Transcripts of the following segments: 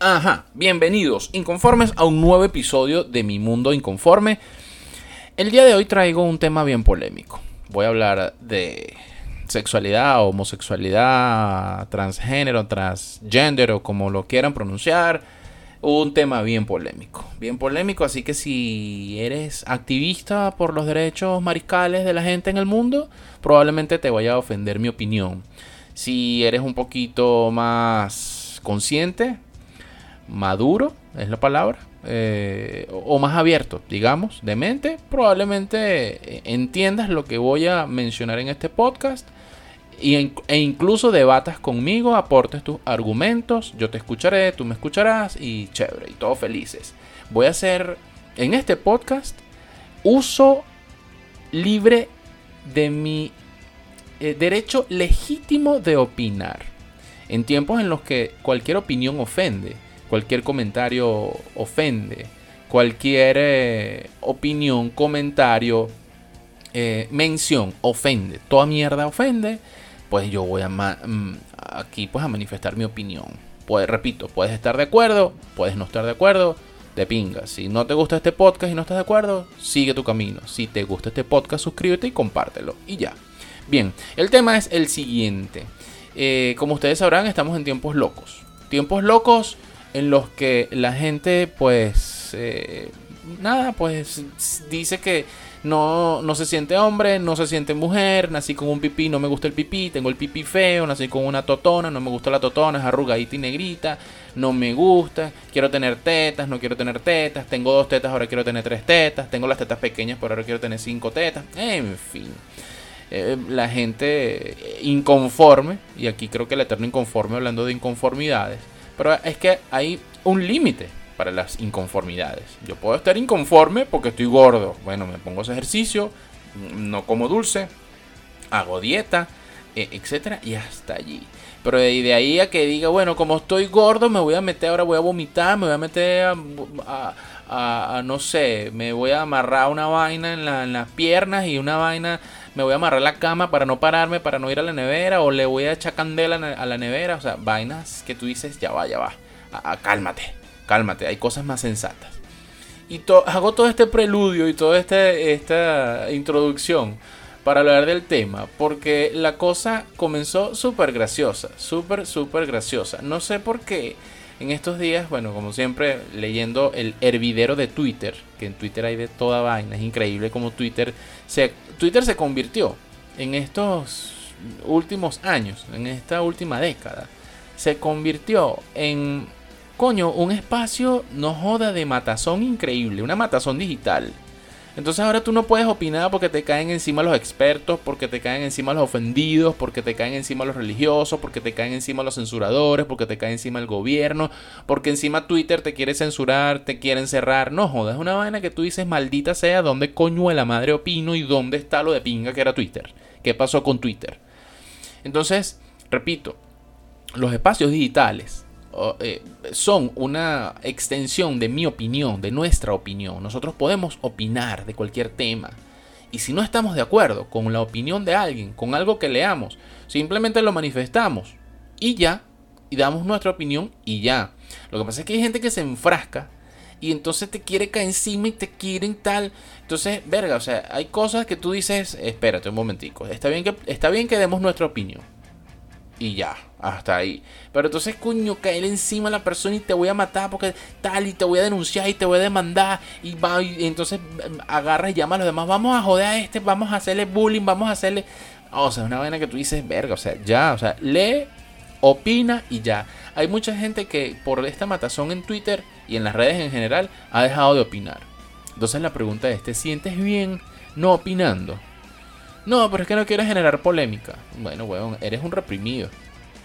Ajá, bienvenidos inconformes a un nuevo episodio de Mi Mundo Inconforme. El día de hoy traigo un tema bien polémico. Voy a hablar de sexualidad, homosexualidad, transgénero, transgender o como lo quieran pronunciar. Un tema bien polémico, bien polémico, así que si eres activista por los derechos mariscales de la gente en el mundo, probablemente te vaya a ofender mi opinión. Si eres un poquito más consciente, maduro, es la palabra, eh, o más abierto, digamos, de mente, probablemente entiendas lo que voy a mencionar en este podcast y, e incluso debatas conmigo, aportes tus argumentos, yo te escucharé, tú me escucharás y chévere, y todos felices. Voy a hacer en este podcast uso libre de mi eh, derecho legítimo de opinar. En tiempos en los que cualquier opinión ofende, cualquier comentario ofende, cualquier eh, opinión, comentario, eh, mención ofende, toda mierda ofende pues yo voy a mm, aquí pues a manifestar mi opinión. Pues repito, puedes estar de acuerdo, puedes no estar de acuerdo, de pinga. Si no te gusta este podcast y no estás de acuerdo, sigue tu camino. Si te gusta este podcast, suscríbete y compártelo. Y ya. Bien, el tema es el siguiente. Eh, como ustedes sabrán, estamos en tiempos locos. Tiempos locos en los que la gente, pues, eh, nada, pues dice que no, no se siente hombre, no se siente mujer, nací con un pipí, no me gusta el pipí, tengo el pipí feo, nací con una totona, no me gusta la totona, es arrugadita y negrita, no me gusta, quiero tener tetas, no quiero tener tetas, tengo dos tetas, ahora quiero tener tres tetas, tengo las tetas pequeñas, pero ahora quiero tener cinco tetas, en fin. Eh, la gente inconforme, y aquí creo que el eterno inconforme hablando de inconformidades, pero es que hay un límite para las inconformidades. Yo puedo estar inconforme porque estoy gordo. Bueno, me pongo ese ejercicio, no como dulce, hago dieta, e, etcétera, y hasta allí. Pero de, ahí a que diga, bueno, como estoy gordo, me voy a meter, ahora voy a vomitar, me voy a meter a, no sé, me voy a amarrar una vaina en, en, las piernas y una vaina, me voy a amarrar la cama para no pararme, para no ir a la nevera, o le voy a echar candela a la nevera, o sea, vainas que tú dices, ya va, ya va, cálmate cálmate, hay cosas más sensatas. Y hago todo este preludio y toda este, esta introducción para hablar del tema, porque la cosa comenzó súper graciosa, súper, súper graciosa. No sé por qué en estos días, bueno, como siempre, leyendo el hervidero de Twitter, que en Twitter hay de toda vaina, es increíble como Twitter se, Twitter se convirtió en estos últimos años, en esta última década, se convirtió en coño, un espacio no joda de matazón increíble, una matazón digital. Entonces ahora tú no puedes opinar porque te caen encima los expertos, porque te caen encima los ofendidos, porque te caen encima los religiosos, porque te caen encima los censuradores, porque te cae encima el gobierno, porque encima Twitter te quiere censurar, te quiere encerrar. No jodas, es una vaina que tú dices, maldita sea, ¿dónde coño de la madre opino y dónde está lo de pinga que era Twitter? ¿Qué pasó con Twitter? Entonces, repito, los espacios digitales eh, son una extensión de mi opinión, de nuestra opinión. Nosotros podemos opinar de cualquier tema. Y si no estamos de acuerdo con la opinión de alguien, con algo que leamos, simplemente lo manifestamos y ya, y damos nuestra opinión y ya. Lo que pasa es que hay gente que se enfrasca y entonces te quiere caer encima y te quieren tal. Entonces, verga, o sea, hay cosas que tú dices, espérate un momentico, está bien que, está bien que demos nuestra opinión y ya, hasta ahí. Pero entonces, coño, caer encima a la persona y te voy a matar porque tal, y te voy a denunciar y te voy a demandar. Y, va, y entonces em, agarra y llama a los demás. Vamos a joder a este, vamos a hacerle bullying, vamos a hacerle. O sea, una vaina que tú dices, verga, o sea, ya, o sea, lee, opina y ya. Hay mucha gente que por esta matazón en Twitter y en las redes en general ha dejado de opinar. Entonces la pregunta es, ¿te sientes bien no opinando? No, pero es que no quieres generar polémica. Bueno, weón, eres un reprimido.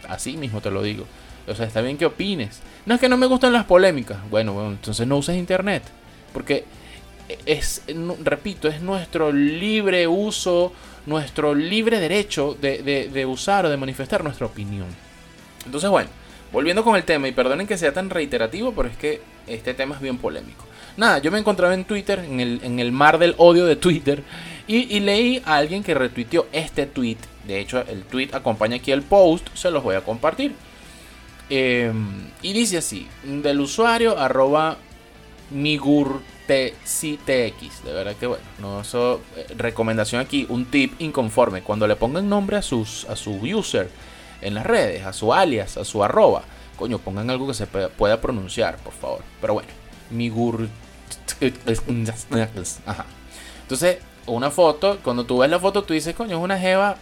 Así mismo te lo digo. O sea, está bien que opines. No es que no me gustan las polémicas. Bueno, bueno entonces no uses internet. Porque es, repito, es nuestro libre uso, nuestro libre derecho de, usar o de manifestar nuestra opinión. Entonces, bueno, volviendo con el tema, y perdonen que sea tan reiterativo, pero es que este tema es bien polémico. Nada, yo me encontraba en Twitter, en el mar del odio de Twitter, y, leí a alguien que retuiteó este tweet. De hecho, el tweet acompaña aquí el post, se los voy a compartir. Em, y dice así, del usuario arroba migurtctx. De verdad que bueno, no eso, eh, recomendación aquí, un tip inconforme. Cuando le pongan nombre a, sus, a su user en las redes, a su alias, a su arroba, coño, pongan algo que se pueda pronunciar, por favor. Pero bueno, migur... Ajá. Entonces, una foto, cuando tú ves la foto, tú dices, coño, es una jeva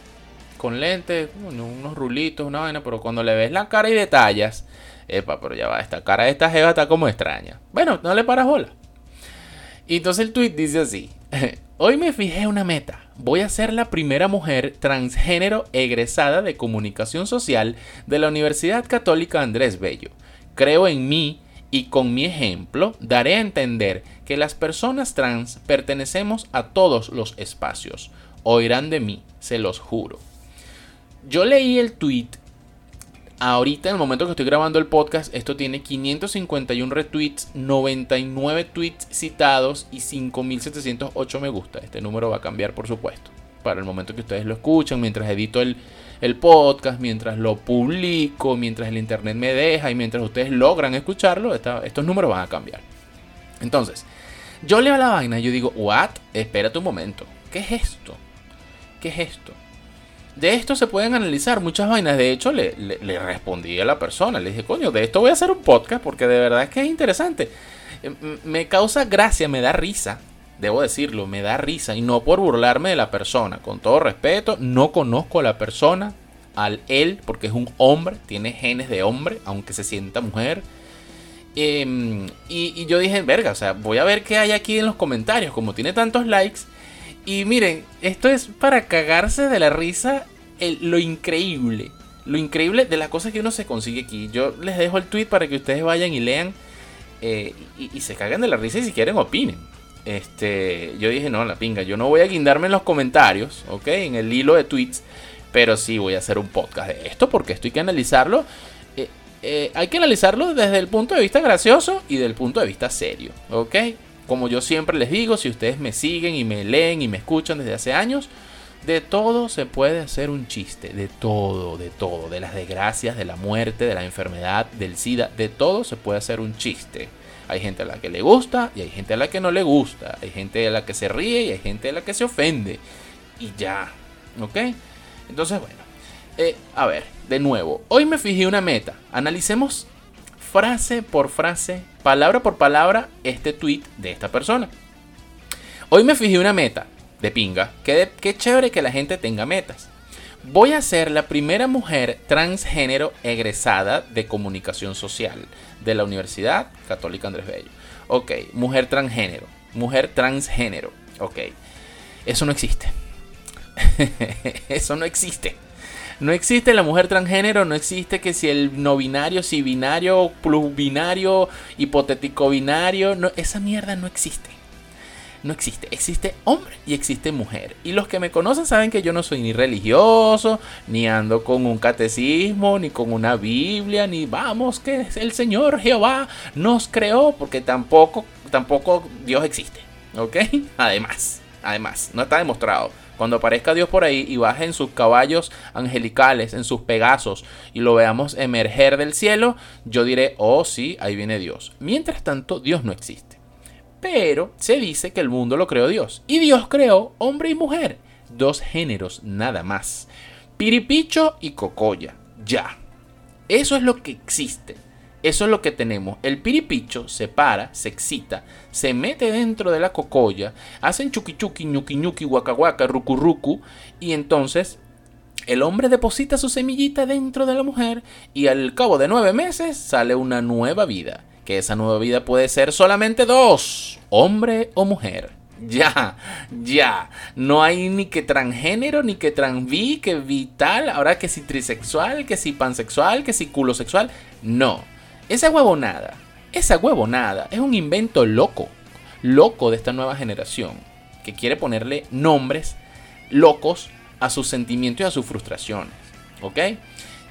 con lentes, unos rulitos, una vaina, pero cuando le ves la cara y detalles, epa, pero ya va, esta cara de esta jeva está como extraña. Bueno, no le paras bola. Y entonces el tweet dice así: Hoy me fijé una meta. Voy a ser la primera mujer transgénero egresada de comunicación social de la Universidad Católica Andrés Bello. Creo en mí y con mi ejemplo daré a entender que las personas trans pertenecemos a todos los espacios. Oirán de mí, se los juro. Yo leí el tweet. Ahorita, en el momento que estoy grabando el podcast, esto tiene 551 retweets, 99 tweets citados y 5708 me gusta. Este número va a cambiar, por supuesto, para el momento que ustedes lo escuchan, mientras edito el, el podcast, mientras lo publico, mientras el internet me deja y mientras ustedes logran escucharlo, estos números van a cambiar. Entonces, yo leo la vaina y yo digo, ¿what? Espérate un momento. ¿Qué es esto? ¿Qué es esto? De esto se pueden analizar muchas vainas. De hecho, le, le, respondí a la persona. Le dije, coño, de esto voy a hacer un podcast porque de verdad es que es interesante. Eh, me causa gracia, me da risa debo decirlo, me da risa y no por burlarme de la persona, con todo respeto, no conozco a la persona, al él, porque es un hombre, tiene genes de hombre, aunque se sienta mujer. Em, y, yo dije, verga, o sea, voy a ver qué hay aquí en los comentarios, como tiene tantos likes. Y miren, esto es para cagarse de la risa lo increíble, lo increíble de las cosas que uno se consigue aquí. Yo les dejo el tweet para que ustedes vayan y lean eh, y, y se caguen de la risa y si quieren opinen este, yo dije, no, la pinga, yo no voy a guindarme en los comentarios, ¿ok? En el hilo de tweets, pero sí voy a hacer un podcast de esto porque esto hay que analizarlo. Eh, eh, hay que analizarlo desde el punto de vista gracioso y del punto de vista serio, ¿ok? Como yo siempre les digo, si ustedes me siguen y me leen y me escuchan desde hace años, de todo se puede hacer un chiste, de todo, de todo, de las desgracias, de la muerte, de la enfermedad, del SIDA, de todo se puede hacer un chiste. Hay gente a la que le gusta y hay gente a la que no le gusta. Hay gente a la que se ríe y hay gente a la que se ofende. Y ya. ¿Ok? Entonces, bueno. Eh, a ver, de nuevo. Hoy me fijé una meta. Analicemos frase por frase, palabra por palabra, este tweet de esta persona. Hoy me fijé una meta de pinga. Qué, qué chévere que la gente tenga metas. Voy a ser la primera mujer transgénero egresada de comunicación social de la Universidad Católica Andrés Bello. Ok, mujer transgénero. Mujer transgénero. Ok. Eso no existe. Eso no existe. No existe la mujer transgénero, no existe que si el no binario, si binario, plus binario, hipotético binario, no, esa mierda no existe no existe. Existe hombre y existe mujer. Y los que me conocen saben que yo no soy ni religioso, ni ando con un catecismo, ni con una Biblia, ni vamos que el Señor Jehová nos creó, porque tampoco, tampoco Dios existe. ¿Ok? Además, además, no está demostrado. Cuando aparezca Dios por ahí y baje en sus caballos angelicales, en sus pegasos, y lo veamos emerger del cielo, yo diré, oh sí, ahí viene Dios. Mientras tanto, Dios no existe. Pero se dice que el mundo lo creó Dios. Y Dios creó hombre y mujer. Dos géneros nada más. Piripicho y cocoya. Ya. Eso es lo que existe. Eso es lo que tenemos. El piripicho se para, se excita, se mete dentro de la cocoya, hacen chuki chuki, ñuki ñuki, waka, ruku ruku, y entonces el hombre deposita su semillita dentro de la mujer y al cabo de nueve meses sale una nueva vida que esa nueva vida puede ser solamente dos, hombre o mujer. Ya, ya. No hay ni que transgénero, ni que transvi, que vital. Ahora que si trisexual, que si pansexual, que si culosexual. No. Esa huevonada, esa huevonada es un invento loco. Loco de esta nueva generación. Que quiere ponerle nombres locos a sus sentimientos y a sus frustraciones. ¿Ok?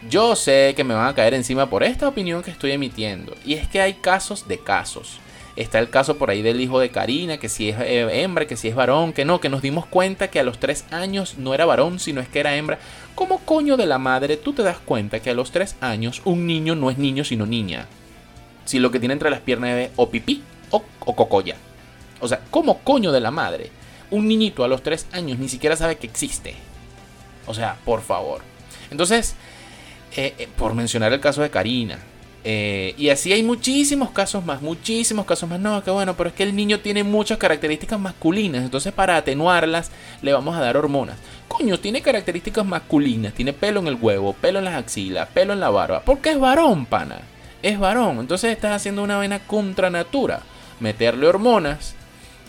Yo sé que me van a caer encima por esta opinión que estoy emitiendo. Y es que hay casos de casos. Está el caso por ahí del hijo de Karina, que si es eh, hembra, que si es varón, que no, que nos dimos cuenta que a los tres años no era varón, sino es que era hembra. ¿Cómo coño de la madre tú te das cuenta que a los tres años un niño no es niño sino niña? Si lo que tiene entre las piernas es o pipí o, cocoya. O sea, ¿cómo coño de la madre? Un niñito a los tres años ni siquiera sabe que existe. O sea, por favor. Entonces, eh, eh, por mencionar el caso de Karina. Eh, y así hay muchísimos casos más, muchísimos casos más. No, que bueno, pero es que el niño tiene muchas características masculinas. Entonces, para atenuarlas, le vamos a dar hormonas. Coño, tiene características masculinas. Tiene pelo en el huevo, pelo en las axilas, pelo en la barba. Porque es varón, pana. Es varón. Entonces, estás haciendo una vaina contra natura. Meterle hormonas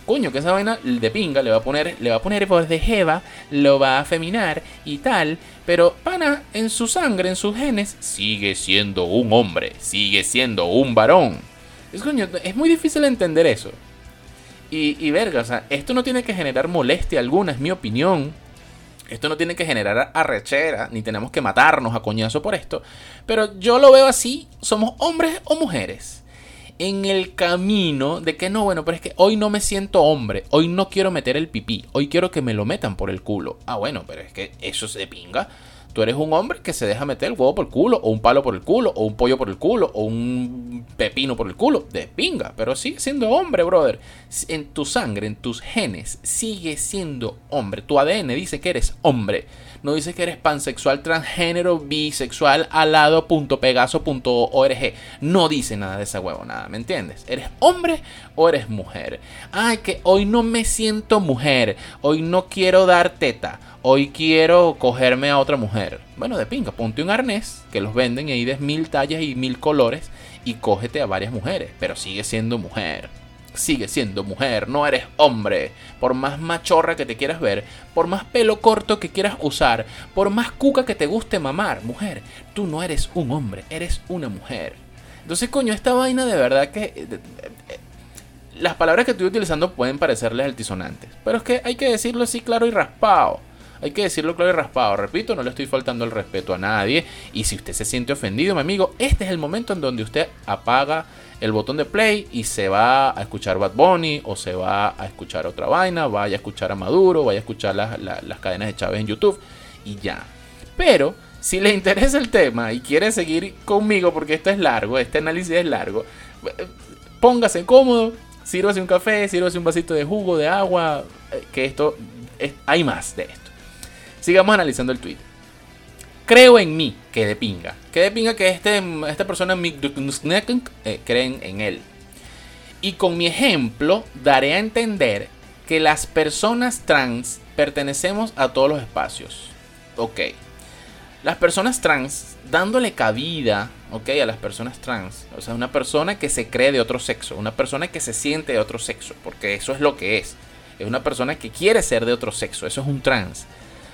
coño, que esa vaina de pinga le va a poner, le va a poner voz de jeva, lo va a feminar y tal, pero pana, en su sangre, en sus genes, sigue siendo un hombre, sigue siendo un varón. Es coño, es muy difícil entender eso. Y, y verga, o sea, esto no tiene que generar molestia alguna, es mi opinión. Esto no tiene que generar arrechera, ni tenemos que matarnos a coñazo por esto. Pero yo lo veo así, somos hombres o mujeres en el camino de que no, bueno, pero es que hoy no me siento hombre, hoy no quiero meter el pipí, hoy quiero que me lo metan por el culo. Ah, bueno, pero es que eso se pinga. Tú eres un hombre que se deja meter el huevo por el culo, o un palo por el culo, o un pollo por el culo, o un pepino por el culo. De pinga, pero sigue siendo hombre, brother. En tu sangre, en tus genes, sigue siendo hombre. Tu ADN dice que eres hombre. No dice que eres pansexual, transgénero, bisexual, alado.pegaso.org. No dice nada de esa huevo, nada, ¿me entiendes? ¿Eres hombre o eres mujer? Ay, que hoy no me siento mujer. Hoy no quiero dar teta hoy quiero cogerme a otra mujer. Bueno, de pinga, ponte un arnés que los venden y hay de mil tallas y mil colores y cógete a varias mujeres, pero sigue siendo mujer. Sigue siendo mujer, no eres hombre. Por más machorra que te quieras ver, por más pelo corto que quieras usar, por más cuca que te guste mamar, mujer, tú no eres un hombre, eres una mujer. Entonces, coño, esta vaina de verdad que... Eh, eh, las palabras que estoy utilizando pueden parecerles altisonantes, pero es que hay que decirlo así claro y raspado. Hay que decirlo claro y raspado. Repito, no le estoy faltando el respeto a nadie. Y si usted se siente ofendido, mi amigo, este es el momento en donde usted apaga el botón de play y se va a escuchar Bad Bunny o se va a escuchar otra vaina, vaya a escuchar a Maduro, vaya a escuchar las, las cadenas de Chávez en YouTube y ya. Pero si le interesa el tema y quiere seguir conmigo porque esto es largo, este análisis es largo, póngase cómodo, sírvase un café, sírvase un vasito de jugo, de agua, eh, que esto hay más de esto. Sigamos analizando el tweet. Creo en mí, que de pinga. Que de pinga que este, esta persona eh, creen en él. Y con mi ejemplo daré a entender que las personas trans pertenecemos a todos los espacios. Ok. Las personas trans, dándole cabida, ok, a las personas trans. O sea, una persona que se cree de otro sexo. Una persona que se siente de otro sexo. Porque eso es lo que es. Es una persona que quiere ser de otro sexo. Eso es un trans.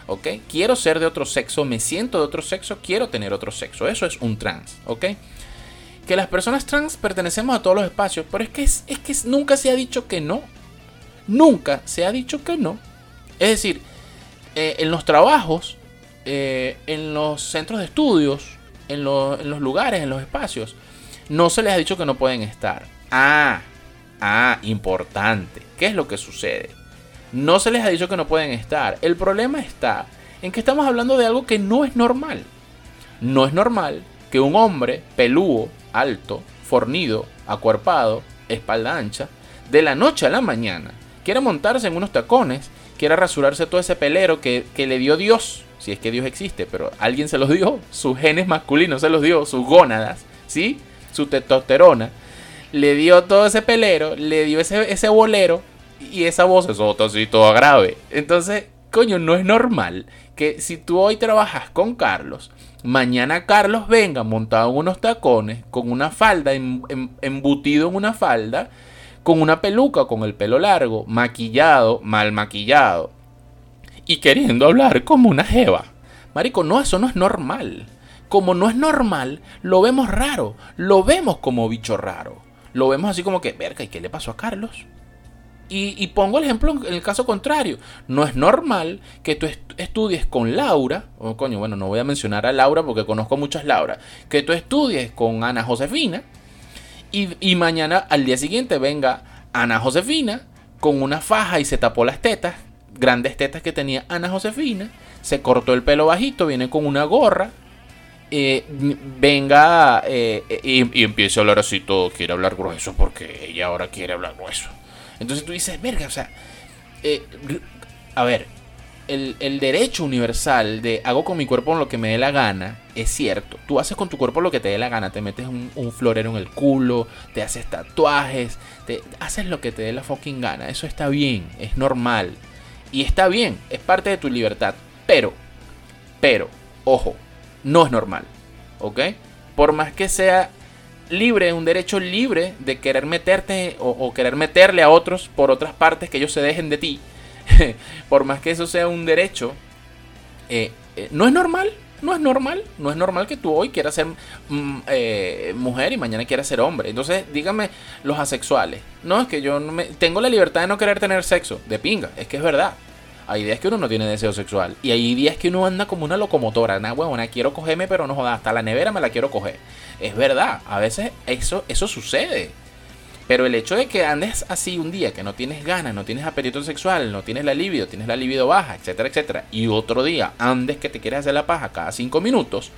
¿Ok? Quiero ser de otro sexo, me siento de otro sexo, quiero tener otro sexo. Eso es un trans, ¿ok? Que las personas trans pertenecemos a todos los espacios, pero es que, es, que nunca se ha dicho que no. Nunca se ha dicho que no. Es decir, eh, en los trabajos, eh, en los centros de estudios, en, en los lugares, en los espacios, no se les ha dicho que no pueden estar. Ah, ah, importante. ¿Qué es lo que sucede? No se les ha dicho que no pueden estar. El problema está en que estamos hablando de algo que no es normal. No es normal que un hombre pelúo, alto, fornido, acuerpado, espalda ancha, de la noche a la mañana, quiera montarse en unos tacones, quiera rasurarse todo ese pelero que, le dio Dios, si es que Dios existe, pero alguien se los dio, sus genes masculinos se los dio, sus gónadas, ¿sí? Su testosterona, le dio todo ese pelero, le dio ese, ese bolero y esa voz es otra así toda grave. Entonces, coño, no es normal que si tú hoy trabajas con Carlos, mañana Carlos venga montado en unos tacones, con una falda, embutido en una falda, con una peluca, con el pelo largo, maquillado, mal maquillado y queriendo hablar como una jeva. Marico, no, eso no es normal. Como no es normal, lo vemos raro, lo vemos como bicho raro. Lo vemos así como que, verga, ¿y qué le pasó a Carlos? Y, pongo el ejemplo en el caso contrario. No es normal que tú estudies con Laura, o coño, bueno, no voy a mencionar a Laura porque conozco muchas Laura, que tú estudies con Ana Josefina y, mañana al día siguiente venga Ana Josefina con una faja y se tapó las tetas, grandes tetas que tenía Ana Josefina, se cortó el pelo bajito, viene con una gorra, eh, venga eh, y, y, empiece a hablar así todo, quiere hablar grueso porque ella ahora quiere hablar grueso. Entonces tú dices, verga, o sea, eh, a ver, el, derecho universal de hago con mi cuerpo lo que me dé la gana es cierto. Tú haces con tu cuerpo lo que te dé la gana. Te metes un, florero en el culo, te haces tatuajes, te haces lo que te dé la fucking gana. Eso está bien, es normal. Y está bien, es parte de tu libertad. Pero, pero, ojo, no es normal. ¿Ok? Por más que sea libre, un derecho libre de querer meterte o, querer meterle a otros por otras partes que ellos se dejen de ti, por más que eso sea un derecho, eh, eh, no es normal, no es normal, no es normal que tú hoy quieras ser mm, eh, mujer y mañana quieras ser hombre. Entonces, dígame los asexuales. No, es que yo no me, tengo la libertad de no querer tener sexo, de pinga, es que es verdad. Hay días que uno no tiene deseo sexual. Y hay días que uno anda como una locomotora. Una huevona, quiero cogerme, pero no joda. Hasta la nevera me la quiero coger. Es verdad. A veces eso, eso sucede. Pero el hecho de que andes así un día, que no tienes ganas, no tienes apetito sexual, no tienes la libido, tienes la libido baja, etcétera, etcétera, y otro día andes que te quieres hacer la paja cada cinco minutos,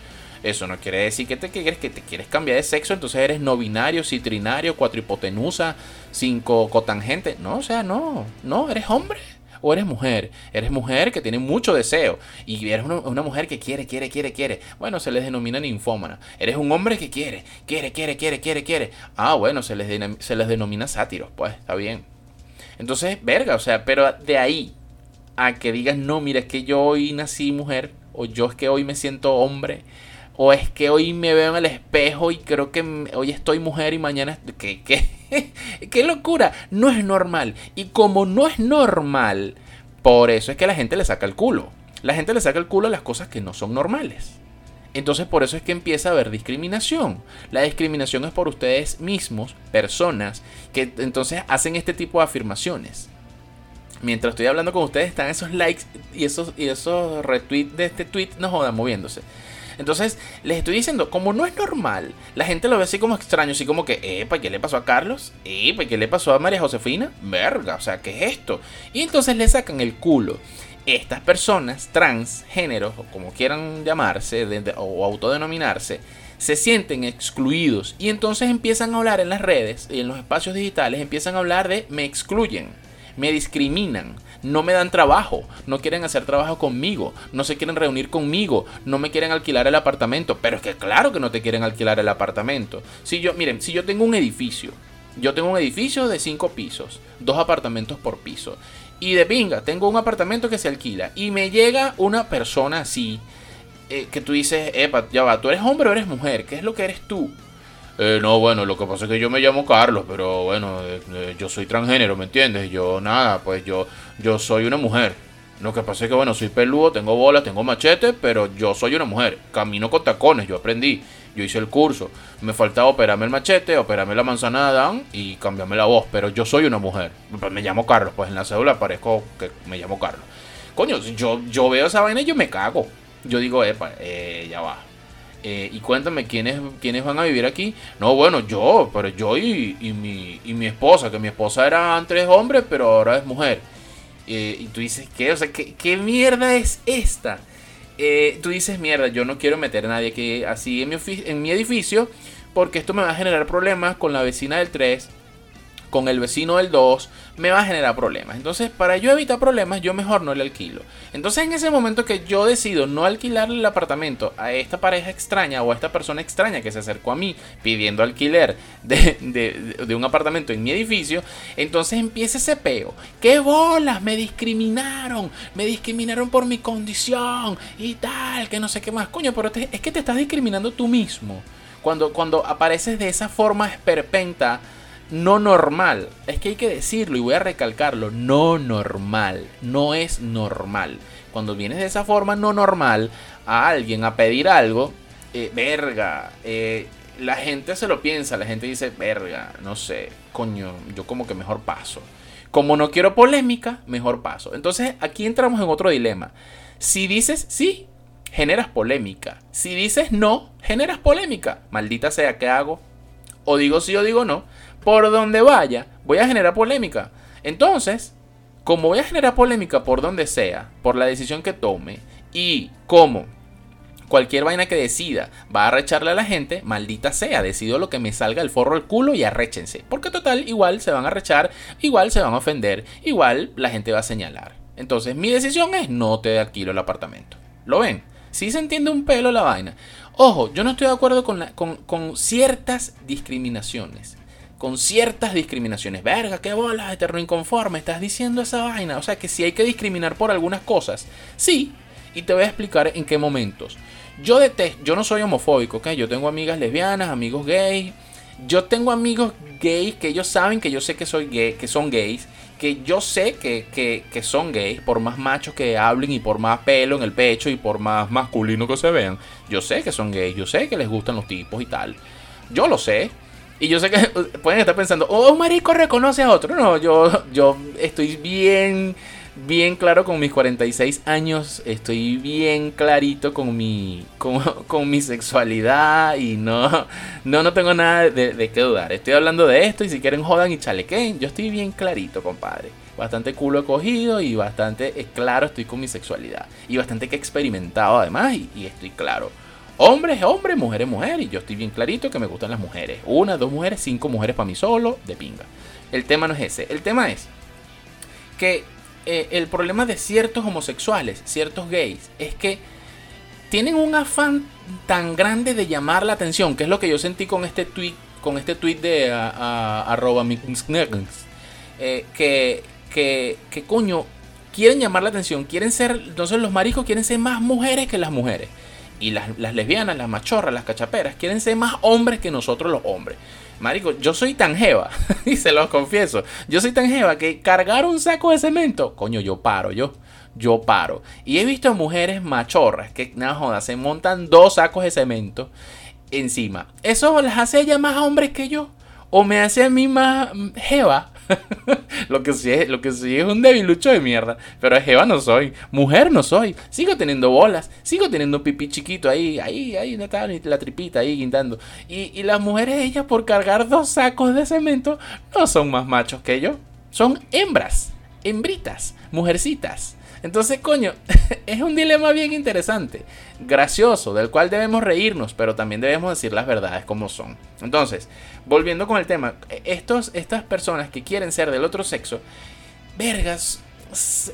eso no quiere decir que te quieres, que te quieres cambiar de sexo, entonces eres no binario, citrinario, cuatripotenusa, cinco cotangente. No, o sea, no, no, eres hombre o eres mujer. Eres mujer que tiene mucho deseo y eres una, mujer que quiere, quiere, quiere, quiere. Bueno, se les denomina ninfómana. Eres un hombre que quiere, quiere, quiere, quiere, quiere, quiere. Ah, bueno, se les, se les denomina sátiros, pues, está bien. Entonces, verga, o sea, pero de ahí a que digas, no, mira, es que yo hoy nací mujer, o yo es que hoy me siento hombre, o es que hoy me veo en el espejo y creo que hoy estoy mujer y mañana... ¿Qué? ¿Qué? ¿Qué locura? No es normal. Y como no es normal, por eso es que la gente le saca el culo. La gente le saca el culo a las cosas que no son normales. Entonces por eso es que empieza a haber discriminación. La discriminación es por ustedes mismos, personas, que entonces hacen este tipo de afirmaciones. Mientras estoy hablando con ustedes están esos likes y esos, y esos retweets de este tweet no jodan moviéndose. Entonces, les estoy diciendo, como no es normal, la gente lo ve así como extraño, así como que, epa, ¿qué le pasó a Carlos? Epa, ¿qué le pasó a María Josefina? Verga, o sea, ¿qué es esto? Y entonces le sacan el culo. Estas personas, transgéneros, o como quieran llamarse, o autodenominarse, se sienten excluidos y entonces empiezan a hablar en las redes y en los espacios digitales, empiezan a hablar de me excluyen, me discriminan, no me dan trabajo, no quieren hacer trabajo conmigo, no se quieren reunir conmigo, no me quieren alquilar el apartamento. Pero es que claro que no te quieren alquilar el apartamento. Si yo, miren, si yo tengo un edificio, yo tengo un edificio de cinco pisos, dos apartamentos por piso. Y de pinga, tengo un apartamento que se alquila. Y me llega una persona así, eh, que tú dices, epa, ya va, tú eres hombre o eres mujer, ¿qué es lo que eres tú? Eh, no, bueno, lo que pasa es que yo me llamo Carlos, pero bueno, eh, eh, yo soy transgénero, ¿me entiendes? Yo nada, pues yo, yo soy una mujer. Lo que pasa es que, bueno, soy peludo, tengo bolas, tengo machete, pero yo soy una mujer. Camino con tacones, yo aprendí, yo hice el curso. Me faltaba operarme el machete, operarme la manzana de Adán y cambiarme la voz, pero yo soy una mujer. Pues me llamo Carlos, pues en la cédula parezco que me llamo Carlos. Coño, yo, yo veo esa vaina y yo me cago. Yo digo, epa, eh, ya va eh, y cuéntame ¿quiénes, quiénes van a vivir aquí. No, bueno, yo, pero yo y, mi, y mi esposa, que mi esposa era antes hombre, pero ahora es mujer. Eh, y tú dices, ¿qué? O sea, ¿qué, mierda es esta? Eh, tú dices, mierda, yo no quiero meter a nadie aquí así en mi, en mi edificio, porque esto me va a generar problemas con la vecina del 3 con el vecino del 2, me va a generar problemas. Entonces, para yo evitar problemas, yo mejor no le alquilo. Entonces, en ese momento que yo decido no alquilarle el apartamento a esta pareja extraña o a esta persona extraña que se acercó a mí pidiendo alquiler de, un apartamento en mi edificio, entonces empieza ese peo. ¡Qué bolas! Me discriminaron, me discriminaron por mi condición y tal, que no sé qué más. Coño, pero es que te estás discriminando tú mismo. Cuando, cuando apareces de esa forma esperpenta no normal. Es que hay que decirlo y voy a recalcarlo. No normal. No es normal. Cuando vienes de esa forma no normal a alguien a pedir algo, eh, verga, eh, la gente se lo piensa, la gente dice, verga, no sé, coño, yo como que mejor paso. Como no quiero polémica, mejor paso. Entonces aquí entramos en otro dilema. Si dices sí, generas polémica. Si dices no, generas polémica. Maldita sea, ¿qué hago? O digo sí o digo no. Por donde vaya, voy a generar polémica. Entonces, como voy a generar polémica por donde sea, por la decisión que tome, y como cualquier vaina que decida va a arrecharle a la gente, maldita sea, decido lo que me salga el forro del culo y arréchense. Porque total, igual se van a arrechar, igual se van a ofender, igual la gente va a señalar. Entonces mi decisión es no te alquilo el apartamento. ¿Lo ven? Si se entiende un pelo la vaina. Ojo, yo no estoy de acuerdo con, con, con ciertas discriminaciones con ciertas discriminaciones. Verga, qué bola, eterno inconforme, estás diciendo esa vaina. O sea que si hay que discriminar por algunas cosas, sí, y te voy a explicar en qué momentos. Yo detesto, yo no soy homofóbico, ¿ok? Yo tengo amigas lesbianas, amigos gays. Yo tengo amigos gays que ellos saben que yo sé que soy gay, que son gays, que yo sé que, que, son gays, por más machos que hablen y por más pelo en el pecho y por más masculino que se vean. Yo sé que son gays, yo sé que les gustan los tipos y tal. Yo lo sé. Y yo sé que pueden estar pensando, oh, marico reconoce a otro. No, yo, yo estoy bien bien claro con mis 46 años, estoy bien clarito con mi, con, mi sexualidad y no, no, no tengo nada de, de qué dudar. Estoy hablando de esto y si quieren jodan y chalequen, yo estoy bien clarito, compadre. Bastante culo cogido y bastante claro estoy con mi sexualidad. Y bastante que experimentado además y estoy claro. Hombre es hombre, mujer es mujer. Y yo estoy bien clarito que me gustan las mujeres. Una, dos mujeres, cinco mujeres para mí solo, de pinga. El tema no es ese. El tema es que eh, el problema de ciertos homosexuales, ciertos gays, es que tienen un afán tan grande de llamar la atención, que es lo que yo sentí con este tweet, con este tweet de arroba eh, que, que, que coño, quieren llamar la atención, quieren ser, entonces los maricos quieren ser más mujeres que las mujeres. Y las, las lesbianas, las machorras, las cachaperas, quieren ser más hombres que nosotros los hombres. Marico, yo soy tan jeva, y se los confieso, yo soy tan jeva que cargar un saco de cemento, coño, yo paro, yo, yo paro. Y he visto mujeres machorras que, nada joda, se montan dos sacos de cemento encima. ¿Eso las hace ella más hombres que yo? ¿O me hace a mí más jeva? lo, que sí es, lo que sí es un debilucho de mierda. Pero Jeva no soy. Mujer no soy. Sigo teniendo bolas. Sigo teniendo un pipí chiquito ahí. Ahí, ahí, la tripita ahí guindando. Y, y las mujeres, ellas, por cargar dos sacos de cemento, no son más machos que yo. Son hembras. Hembritas. Mujercitas. Entonces, coño, es un dilema bien interesante, gracioso, del cual debemos reírnos, pero también debemos decir las verdades como son. Entonces, volviendo con el tema, estos, estas personas que quieren ser del otro sexo, vergas,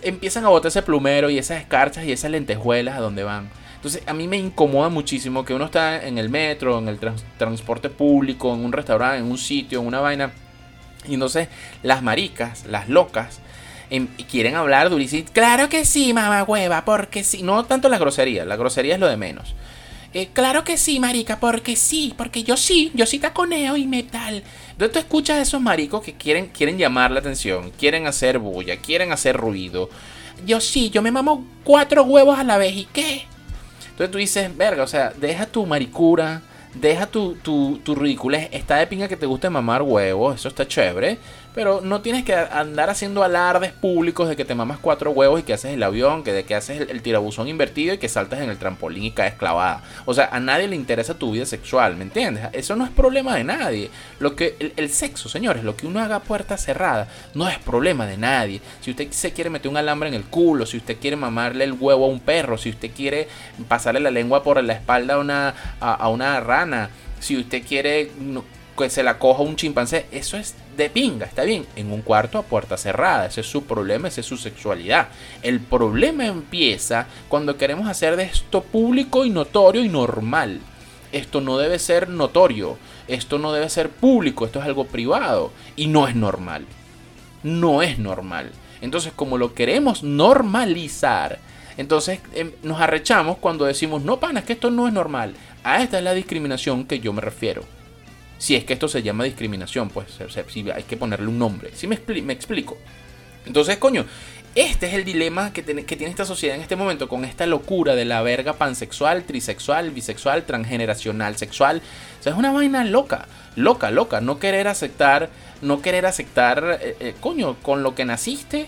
empiezan a botar ese plumero y esas escarchas y esas lentejuelas a donde van. Entonces a mí me incomoda muchísimo que uno está en el metro, en el transporte público, en un restaurante, en un sitio, en una vaina. Y entonces las maricas, las locas, Em, quieren hablar durísimo. Claro que sí, mamá hueva, porque sí. No tanto la grosería, la grosería es lo de menos. Eh, claro que sí, marica, porque sí, porque yo sí, yo sí taconeo y metal. Entonces tú escuchas a esos maricos que quieren, quieren llamar la atención, quieren hacer bulla, quieren hacer ruido. Yo sí, yo me mamo cuatro huevos a la vez, ¿y qué? Entonces tú dices, verga, o sea, deja tu maricura, deja tu, tu, tu ridiculez. Está de pinga que te guste mamar huevos, eso está chévere. Pero no tienes que andar haciendo alardes públicos de que te mamas cuatro huevos y que haces el avión, que de que haces el, tirabuzón invertido y que saltas en el trampolín y caes clavada. O sea, a nadie le interesa tu vida sexual, ¿me entiendes? Eso no es problema de nadie. Lo que el, sexo, señores, lo que uno haga puerta cerrada, no es problema de nadie. Si usted se quiere meter un alambre en el culo, si usted quiere mamarle el huevo a un perro, si usted quiere pasarle la lengua por la espalda a una, a, una rana, si usted quiere que se la coja un chimpancé, eso es de pinga, está bien, en un cuarto a puerta cerrada, ese es su problema, esa es su sexualidad. El problema empieza cuando queremos hacer de esto público y notorio y normal. Esto no debe ser notorio, esto no debe ser público, esto es algo privado y no es normal. No es normal. Entonces, como lo queremos normalizar, entonces em, nos arrechamos cuando decimos, no, pana, es que esto no es normal. A esta es la discriminación que yo me refiero. Si es que esto se llama discriminación, pues hay que ponerle un nombre. ¿Sí me, explico? Entonces, coño, este es el dilema que, que, tiene esta sociedad en este momento con esta locura de la verga pansexual, trisexual, bisexual, transgeneracional, sexual. O sea, es una vaina loca, loca, loca. No querer aceptar, no querer aceptar, eh, eh, coño, con lo que naciste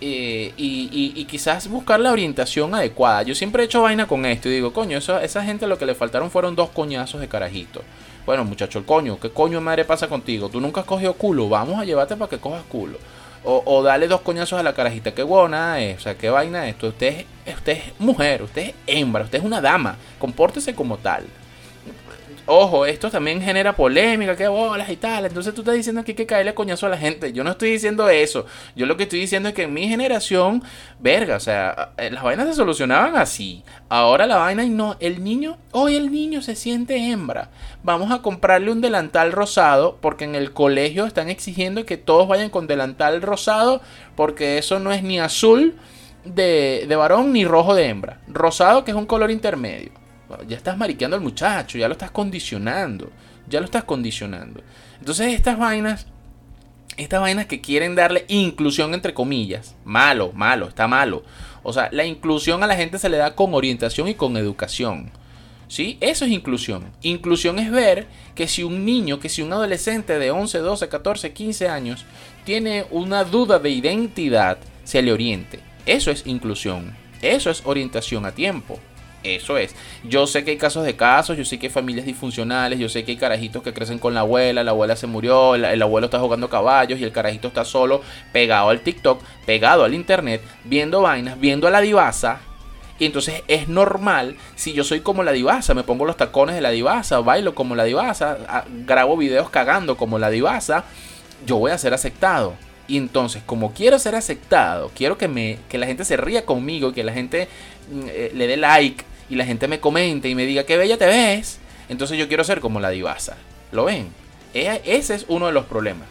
eh, y, quizás buscar la orientación adecuada. Yo siempre he hecho vaina con esto y digo, coño, esa gente lo que le faltaron fueron dos coñazos de carajito. Bueno, muchacho, el coño, ¿qué coño madre pasa contigo? Tú nunca has cogido culo, vamos a llevarte para que cojas culo. O, dale dos coñazos a la carajita. Qué buena es. O sea, qué vaina es esto. Usted, usted es mujer, usted es hembra, usted es una dama. Compórtese como tal. Ojo, esto también genera polémica, qué bolas y tal. Entonces tú estás diciendo que hay que caerle coñazo a la gente. Yo no estoy diciendo eso. Yo lo que estoy diciendo es que en mi generación, verga, o sea, eh, las vainas se solucionaban así. Ahora la vaina y no, el niño, hoy el niño se siente hembra. Vamos a comprarle un delantal rosado porque en el colegio están exigiendo que todos vayan con delantal rosado porque eso no es ni azul de, de varón ni rojo de hembra. Rosado que es un color intermedio. Ya estás mariqueando al muchacho, ya lo estás condicionando. Ya lo estás condicionando. Entonces estas vainas, estas vainas que quieren darle inclusión entre comillas, malo, malo, está malo. O sea, la inclusión a la gente se le da con orientación y con educación. ¿Sí? Eso es inclusión. Inclusión es ver que si un niño, que si un adolescente de 11, 12, 14, 15 años tiene una duda de identidad, se le oriente. Eso es inclusión. Eso es orientación a tiempo. Eso es. Yo sé que hay casos de casos, yo sé que hay familias disfuncionales, yo sé que hay carajitos que crecen con la abuela, la abuela se murió, el, abuelo está jugando caballos y el carajito está solo, pegado al TikTok, pegado al internet, viendo vainas, viendo a la divasa. Y entonces es normal si yo soy como la divasa, me pongo los tacones de la divasa, bailo como la divasa, grabo videos cagando como la divasa, yo voy a ser aceptado. Y entonces, como quiero ser aceptado, quiero que, me, que la gente se ría conmigo, que la gente mm, eh, le dé like, y la gente me comente y me diga qué bella te ves, entonces yo quiero ser como la divasa. ¿Lo ven? Ese es uno de los problemas.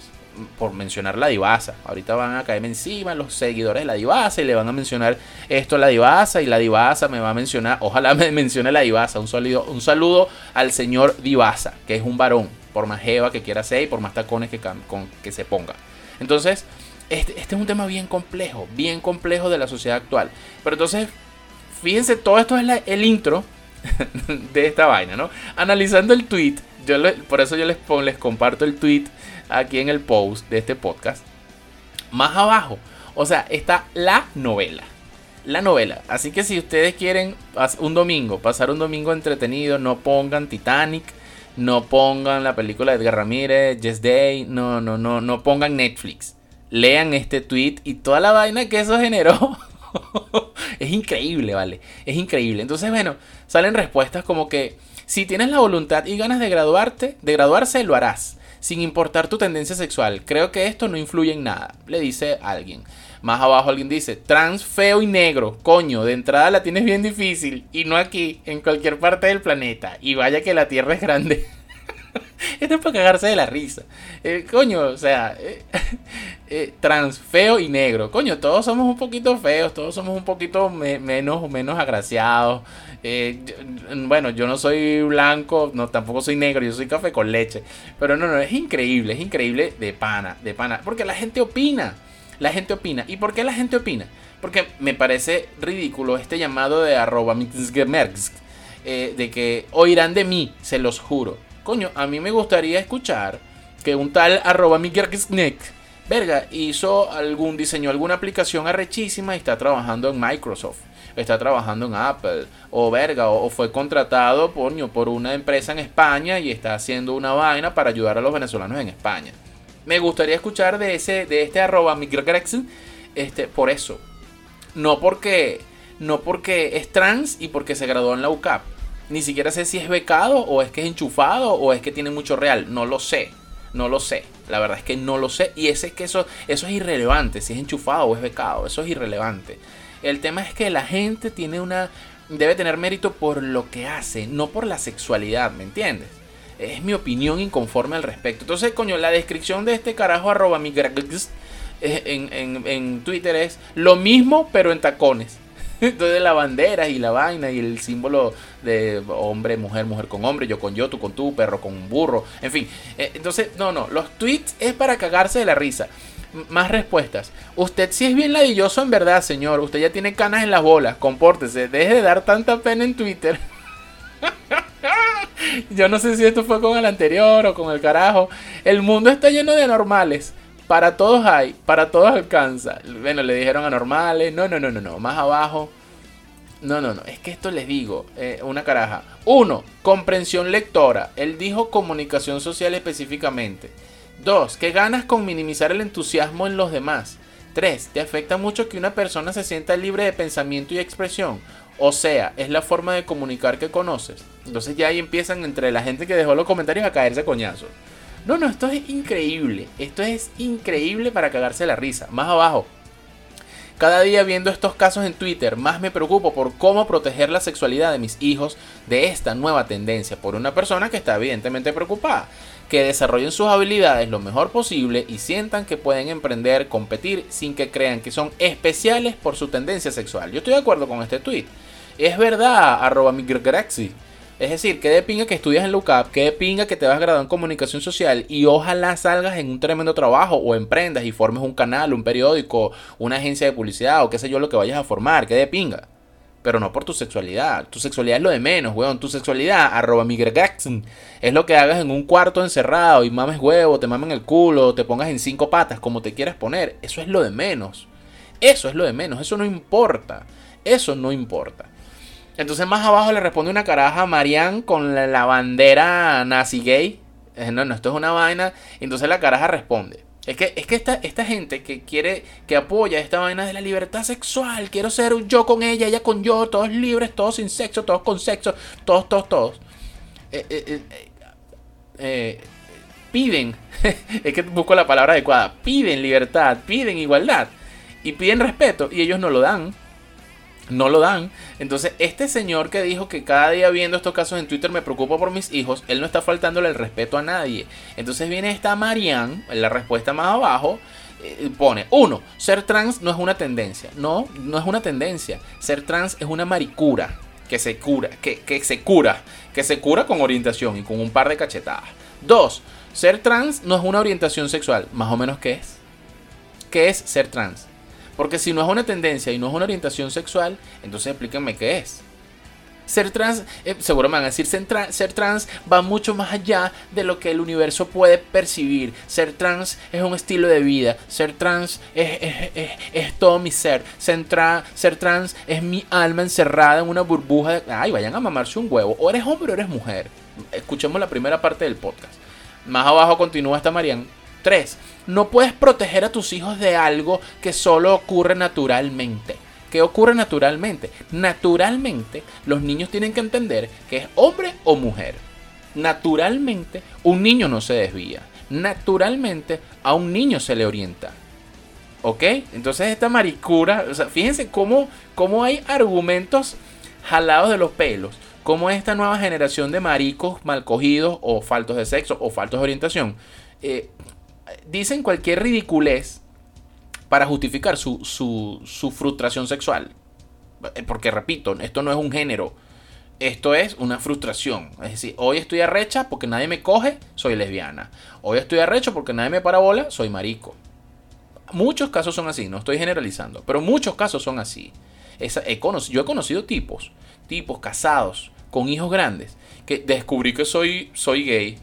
Por mencionar la divasa. Ahorita van a caerme encima los seguidores de la divasa y le van a mencionar esto a la divasa y la divasa me va a mencionar, ojalá me mencione la divasa. Un saludo, un saludo al señor divasa, que es un varón, por más jeva que quiera ser y por más tacones que, que se ponga. Entonces, este, este es un tema bien complejo, bien complejo de la sociedad actual. Pero entonces fíjense, todo esto es el intro de esta vaina, ¿no? Analizando el tweet, yo por eso yo les, les comparto el tweet aquí en el post de este podcast. Más abajo, o sea, está la novela. La novela. Así que si ustedes quieren un domingo, pasar un domingo entretenido, no pongan Titanic, no pongan la película de Edgar Ramírez, Just Day, no, no, no, no pongan Netflix. Lean este tweet y toda la vaina que eso generó. es increíble, ¿vale? Es increíble. Entonces, bueno, salen respuestas como que si tienes la voluntad y ganas de graduarte, de graduarse, lo harás, sin importar tu tendencia sexual. Creo que esto no influye en nada, le dice alguien. Más abajo alguien dice, trans, feo y negro. Coño, de entrada la tienes bien difícil. Y no aquí, en cualquier parte del planeta. Y vaya que la Tierra es grande. Esto es para cagarse de la risa. Eh, coño, o sea, eh, eh, trans, feo y negro. Coño, todos somos un poquito feos, todos somos un poquito menos, menos agraciados. bueno, yo no soy blanco, no, tampoco soy negro, yo soy café con leche. Pero no, no, es increíble, es increíble de pana, de pana. Porque la gente opina, la gente opina. ¿Y por qué la gente opina? Porque me parece ridículo este llamado de arroba de que oirán de mí, se los juro coño, a mí me gustaría escuchar que un tal arroba verga, hizo algún diseño, alguna aplicación arrechísima y está trabajando en Microsoft, está trabajando en Apple, o verga, o, fue contratado por, por una empresa en España y está haciendo una vaina para ayudar a los venezolanos en España. Me gustaría escuchar de ese, de este arroba este, por eso. No porque, no porque es trans y porque se graduó en la UCAP ni siquiera sé si es becado o es que es enchufado o es que tiene mucho real. No lo sé. No lo sé. La verdad es que no lo sé. Y ese es que eso, eso es irrelevante. Si es enchufado o es becado. Eso es irrelevante. El tema es que la gente tiene una. Debe tener mérito por lo que hace, no por la sexualidad, ¿me entiendes? Es mi opinión inconforme al respecto. Entonces, coño, la descripción de este carajo arroba mi en, en, en Twitter es lo mismo, pero en tacones. Entonces la bandera y la vaina y el símbolo de hombre, mujer, mujer con hombre, yo con yo, tú con tú, perro con un burro, en fin. Eh, entonces, no, no, los tweets es para cagarse de la risa. más respuestas. Usted sí es bien ladilloso en verdad, señor. Usted ya tiene canas en las bolas. Compórtese. Deje de dar tanta pena en Twitter. Yo no sé si esto fue con el anterior o con el carajo. El mundo está lleno de anormales. Para todos hay, para todos alcanza. Bueno, le dijeron anormales. No, no, no, no, no. Más abajo. No, no, no. Es que esto les digo. Eh, una caraja. Uno, comprensión lectora. Él dijo comunicación social específicamente. Dos, ¿qué ganas con minimizar el entusiasmo en los demás? Tres, ¿te afecta mucho que una persona se sienta libre de pensamiento y expresión? O sea, es la forma de comunicar que conoces. Entonces ya ahí empiezan entre la gente que dejó los comentarios a caerse coñazos. No, no, esto es increíble. Esto es increíble para cagarse la risa. Más abajo. Cada día viendo estos casos en Twitter, más me preocupo por cómo proteger la sexualidad de mis hijos de esta nueva tendencia por una persona que está evidentemente preocupada. Que desarrollen sus habilidades lo mejor posible y sientan que pueden emprender, competir sin que crean que son especiales por su tendencia sexual. Yo estoy de acuerdo con este tweet. Es verdad, arroba migraxi. Es decir, que de pinga que estudias en LUCAP, que de pinga que te vas a graduar en comunicación social y ojalá salgas en un tremendo trabajo o emprendas y formes un canal, un periódico, una agencia de publicidad o qué sé yo lo que vayas a formar, que de pinga. Pero no por tu sexualidad. Tu sexualidad es lo de menos, weón. Tu sexualidad, arroba migraxi, es lo que hagas en un cuarto encerrado y mames huevo, te mamen el culo, te pongas en cinco patas, como te quieras poner. Eso es lo de menos. Eso es lo de menos. Eso no importa. Eso no importa. Entonces más abajo le responde una caraja a Marianne con la, bandera nazi gay. Eh, no, no, esto es una vaina. Entonces la caraja responde. Es que, es que esta, esta gente que quiere, que apoya esta vaina de la libertad sexual, quiero ser yo con ella, ella con yo, todos libres, todos sin sexo, todos con sexo, todos, todos, todos. Eh, eh, piden, es que busco la palabra adecuada, piden libertad, piden igualdad y piden respeto y ellos no lo dan no lo dan. Entonces, este señor que dijo que cada día viendo estos casos en Twitter me preocupo por mis hijos, él no está faltándole el respeto a nadie. Entonces viene esta Marianne, la respuesta más abajo, eh, pone, uno, ser trans no es una tendencia. No, no es una tendencia. Ser trans es una maricura que se cura, que, que se cura, que se cura con orientación y con un par de cachetadas. Dos, ser trans no es una orientación sexual. Más o menos, ¿qué es? ¿Qué es ser trans? Porque si no es una tendencia y no es una orientación sexual, entonces explíquenme qué es. Ser trans, eh, seguro me van a decir, ser, trans va mucho más allá de lo que el universo puede percibir. Ser trans es un estilo de vida. Ser trans es, todo mi ser. Ser, ser, trans es mi alma encerrada en una burbuja de... Ay, vayan a mamarse un huevo. O eres hombre o eres mujer. Escuchemos la primera parte del podcast. Más abajo continúa esta Marian. 3. No puedes proteger a tus hijos de algo que solo ocurre naturalmente. ¿Qué ocurre naturalmente? Naturalmente, los niños tienen que entender que es hombre o mujer. Naturalmente, un niño no se desvía. Naturalmente, a un niño se le orienta. ¿Ok? Entonces esta maricura, fíjense cómo, cómo hay argumentos jalados de los pelos. Cómo esta nueva generación de maricos mal cogidos o faltos de sexo o faltos de orientación eh, dicen cualquier ridiculez para justificar su, su, frustración sexual. Eh, porque repito, esto no es un género. Esto es una frustración. Es decir, hoy estoy arrecha porque nadie me coge, soy lesbiana. Hoy estoy arrecho porque nadie me para bola, soy marico. Muchos casos son así, no estoy generalizando, pero muchos casos son así. he conocido, yo he conocido tipos, tipos casados, con hijos grandes, que descubrí que soy, soy gay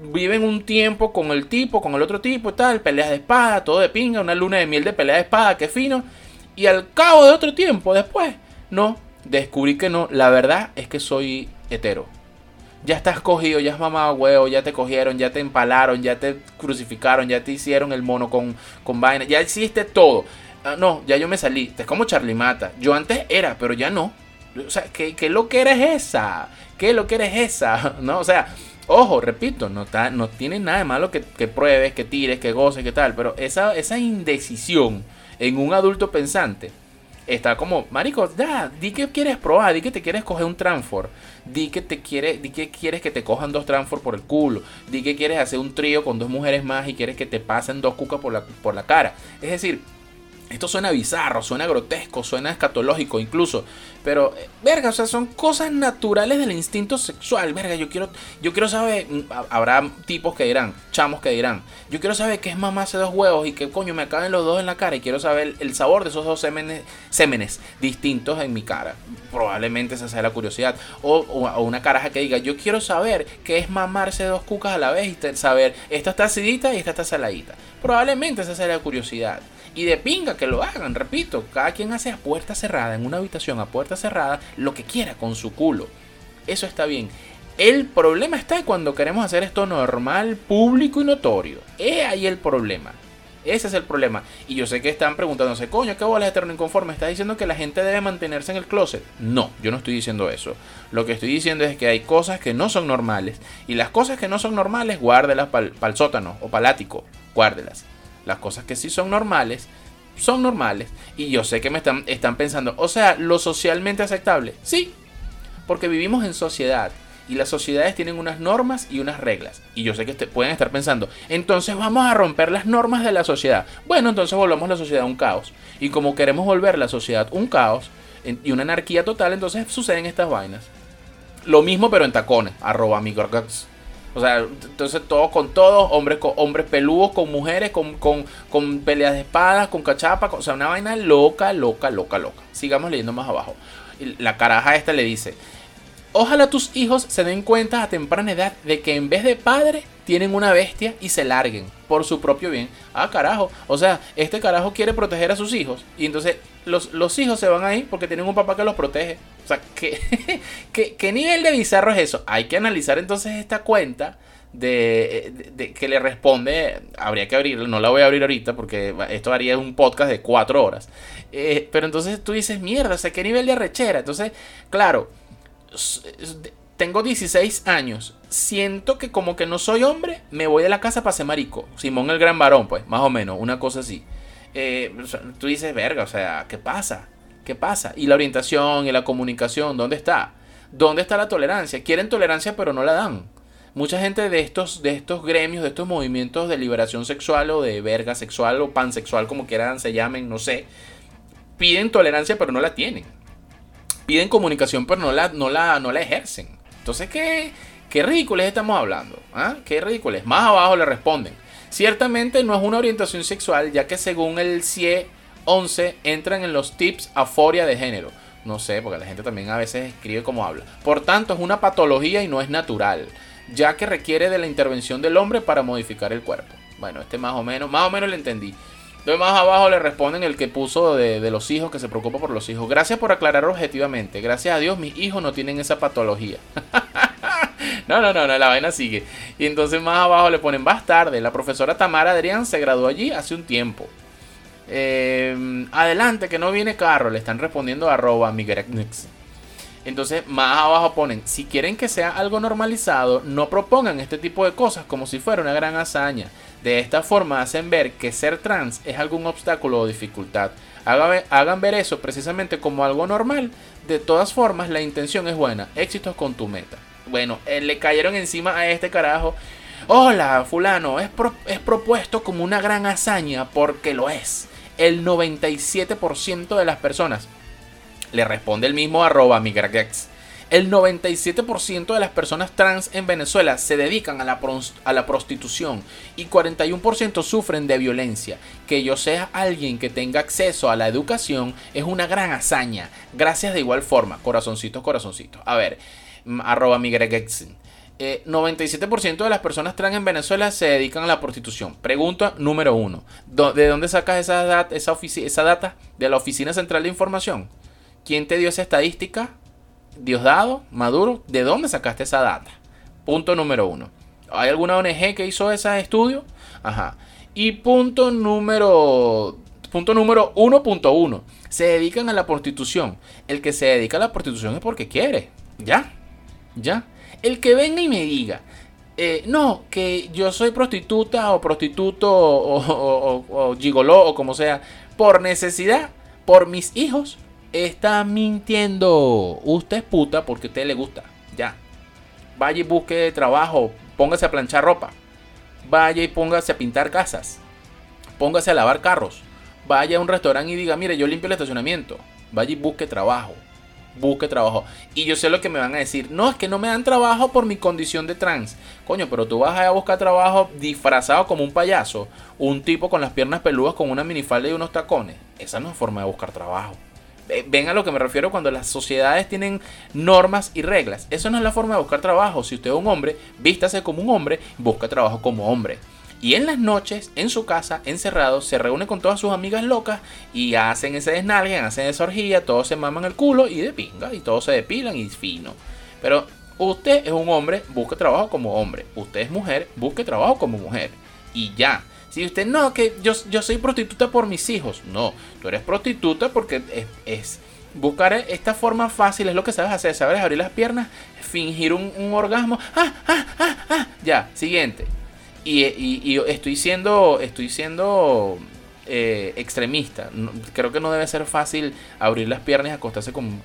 viven un tiempo con el tipo, con el otro tipo tal, peleas de espada, todo de pinga, una luna de miel de pelea de espada, que fino. Y al cabo de otro tiempo, después, no, descubrí que no, la verdad es que soy hetero. Ya estás cogido, ya has mamado huevo, ya te cogieron, ya te empalaron, ya te crucificaron, ya te hicieron el mono con, con vaina, ya hiciste todo. Ah, no, ya yo me salí. Es como Charlie Mata. Yo antes era, pero ya no. O sea, ¿qué, qué lo que eres esa? ¿Qué lo que eres esa? ¿No? O sea, Ojo, repito, no, está, no tiene nada de malo que, pruebes, que tires, que goces, que tal, pero esa, esa indecisión en un adulto pensante está como, marico, ya, di que quieres probar, di que te quieres coger un transfor, di que te quiere, di que quieres que te cojan dos transfor por el culo, di que quieres hacer un trío con dos mujeres más y quieres que te pasen dos cucas por la, por la cara. Es decir, Esto suena bizarro, suena grotesco, suena escatológico incluso. Pero, eh, verga, o sea, son cosas naturales del instinto sexual. Verga, yo quiero, yo quiero saber, mm, habrá tipos que dirán, chamos que dirán, yo quiero saber qué es mamarse dos huevos y que coño me acaben los dos en la cara y quiero saber el sabor de esos dos sémenes, sémenes distintos en mi cara. Probablemente esa sea la curiosidad. O, o, una caraja que diga, yo quiero saber qué es mamarse dos cucas a la vez y saber, esta está acidita y esta está saladita. Probablemente esa sea la curiosidad. Y de pinga que lo hagan, repito, cada quien hace a puerta cerrada, en una habitación a puerta cerrada, lo que quiera con su culo. Eso está bien. El problema está cuando queremos hacer esto normal, público y notorio. Es ahí el problema. Ese es el problema. Y yo sé que están preguntándose, coño, ¿qué bolas eterno inconforme? ¿Estás diciendo que la gente debe mantenerse en el closet? No, yo no estoy diciendo eso. Lo que estoy diciendo es que hay cosas que no son normales. Y las cosas que no son normales, guárdelas para el sótano o palático. Guárdelas. Las cosas que sí son normales, son normales. Y yo sé que me están, están pensando, o sea, lo socialmente aceptable. Sí, porque vivimos en sociedad. Y las sociedades tienen unas normas y unas reglas. Y yo sé que pueden estar pensando, entonces vamos a romper las normas de la sociedad. Bueno, entonces volvamos la sociedad a un caos. Y como queremos volver la sociedad un caos y una anarquía total, entonces suceden estas vainas. Lo mismo pero en tacones. Arroba o sea, entonces todo con todo, hombres, con, hombres peludos, con mujeres, con, con, con peleas de espadas, con cachapa, o sea, una vaina loca, loca, loca, loca. Sigamos leyendo más abajo. La caraja esta le dice, ojalá tus hijos se den cuenta a temprana edad de que en vez de padre tienen una bestia y se larguen por su propio bien. Ah, carajo. O sea, este carajo quiere proteger a sus hijos. Y entonces los, los hijos se van ahí porque tienen un papá que los protege. O sea, ¿qué, qué, nivel de bizarro es eso? Hay que analizar entonces esta cuenta de, que le responde. Habría que abrirla, no la voy a abrir ahorita porque esto haría un podcast de cuatro horas. Eh, pero entonces tú dices, mierda, o sea, ¿qué nivel de arrechera? Entonces, claro tengo 16 años, siento que como que no soy hombre, me voy de la casa para ser marico. Simón el gran varón, pues, más o menos, una cosa así. Eh, tú dices, verga, o sea, ¿qué pasa? ¿Qué pasa? Y la orientación y la comunicación, ¿dónde está? ¿Dónde está la tolerancia? Quieren tolerancia pero no la dan. Mucha gente de estos, de estos gremios, de estos movimientos de liberación sexual o de verga sexual o pansexual, como quieran se llamen, no sé, piden tolerancia pero no la tienen. Piden comunicación pero no la, no la, no la ejercen. Entonces, ¿qué, qué ridículos estamos hablando? ¿Ah? ¿Qué ridículos? Más abajo le responden. Ciertamente no es una orientación sexual, ya que según el CIE 11 entran en los tips aforia de género. No sé, porque la gente también a veces escribe como habla. Por tanto, es una patología y no es natural, ya que requiere de la intervención del hombre para modificar el cuerpo. Bueno, este más o menos, más o menos lo entendí. Entonces más abajo le responden el que puso de, de, los hijos, que se preocupa por los hijos. Gracias por aclarar objetivamente. Gracias a Dios mis hijos no tienen esa patología. no, no, no, no, la vaina sigue. Y entonces más abajo le ponen más tarde. La profesora Tamara Adrián se graduó allí hace un tiempo. Eh, adelante, que no viene carro. Le están respondiendo arroba Entonces, más abajo ponen, si quieren que sea algo normalizado, no propongan este tipo de cosas como si fuera una gran hazaña. De esta forma hacen ver que ser trans es algún obstáculo o dificultad. Hagan ver eso precisamente como algo normal. De todas formas, la intención es buena. Éxitos con tu meta. Bueno, eh, le cayeron encima a este carajo. Hola, fulano, es, es propuesto como una gran hazaña porque lo es. El 97% de las personas. Le responde el mismo arroba migragex el 97% de las personas trans en Venezuela se dedican a la, a la prostitución y 41% sufren de violencia. Que yo sea alguien que tenga acceso a la educación es una gran hazaña. Gracias de igual forma. Corazoncitos, corazoncitos. A ver, arroba mi 97% eh, de las personas trans en Venezuela se dedican a la prostitución. Pregunta número uno. ¿De dónde sacas esa, esa, esa data? ¿De la Oficina Central de Información? ¿Quién te dio esa estadística? Diosdado, Maduro, ¿de dónde sacaste esa data? Punto número uno. ¿Hay alguna ONG que hizo ese estudio? Ajá. Y punto número. Punto número 1.1. Se dedican a la prostitución. El que se dedica a la prostitución es porque quiere. Ya. Ya. El que venga y me diga. Eh, no, que yo soy prostituta o prostituto o, o, o, o gigoló o como sea. Por necesidad. Por mis hijos está mintiendo. Usted es puta porque a usted le gusta. Ya. Vaya y busque trabajo. Póngase a planchar ropa. Vaya y póngase a pintar casas. Póngase a lavar carros. vaya a un restaurante y diga, mire, yo limpio el estacionamiento. Vaya y busque trabajo. Busque trabajo. Y yo sé lo que me van a decir. No, es que no me dan trabajo por mi condición de trans. Coño, pero tú vas a buscar trabajo disfrazado como un payaso. Un tipo con las piernas peludas con una minifalda y unos tacones. Esa no es forma de buscar trabajo. Ven a lo que me refiero cuando las sociedades tienen normas y reglas. Eso no es la forma de buscar trabajo. Si usted es un hombre, vístase como un hombre, busca trabajo como hombre. Y en las noches, en su casa, encerrado, se reúne con todas sus amigas locas y hacen ese desnalgue, hacen esa orgía, todos se maman el culo y de pinga, y todos se depilan y fino. Pero usted es un hombre, busque trabajo como hombre. Usted es mujer, busque trabajo como mujer. Y ya. Si usted no, que yo, yo soy prostituta por mis hijos. No, tú eres prostituta porque es, buscar esta forma fácil, es lo que sabes hacer. Sabes abrir las piernas, fingir un, orgasmo. Ah, ah, ah, ah. Ya, siguiente. Y, estoy siendo, estoy siendo eh, extremista. creo que no debe ser fácil abrir las piernas y acostarse con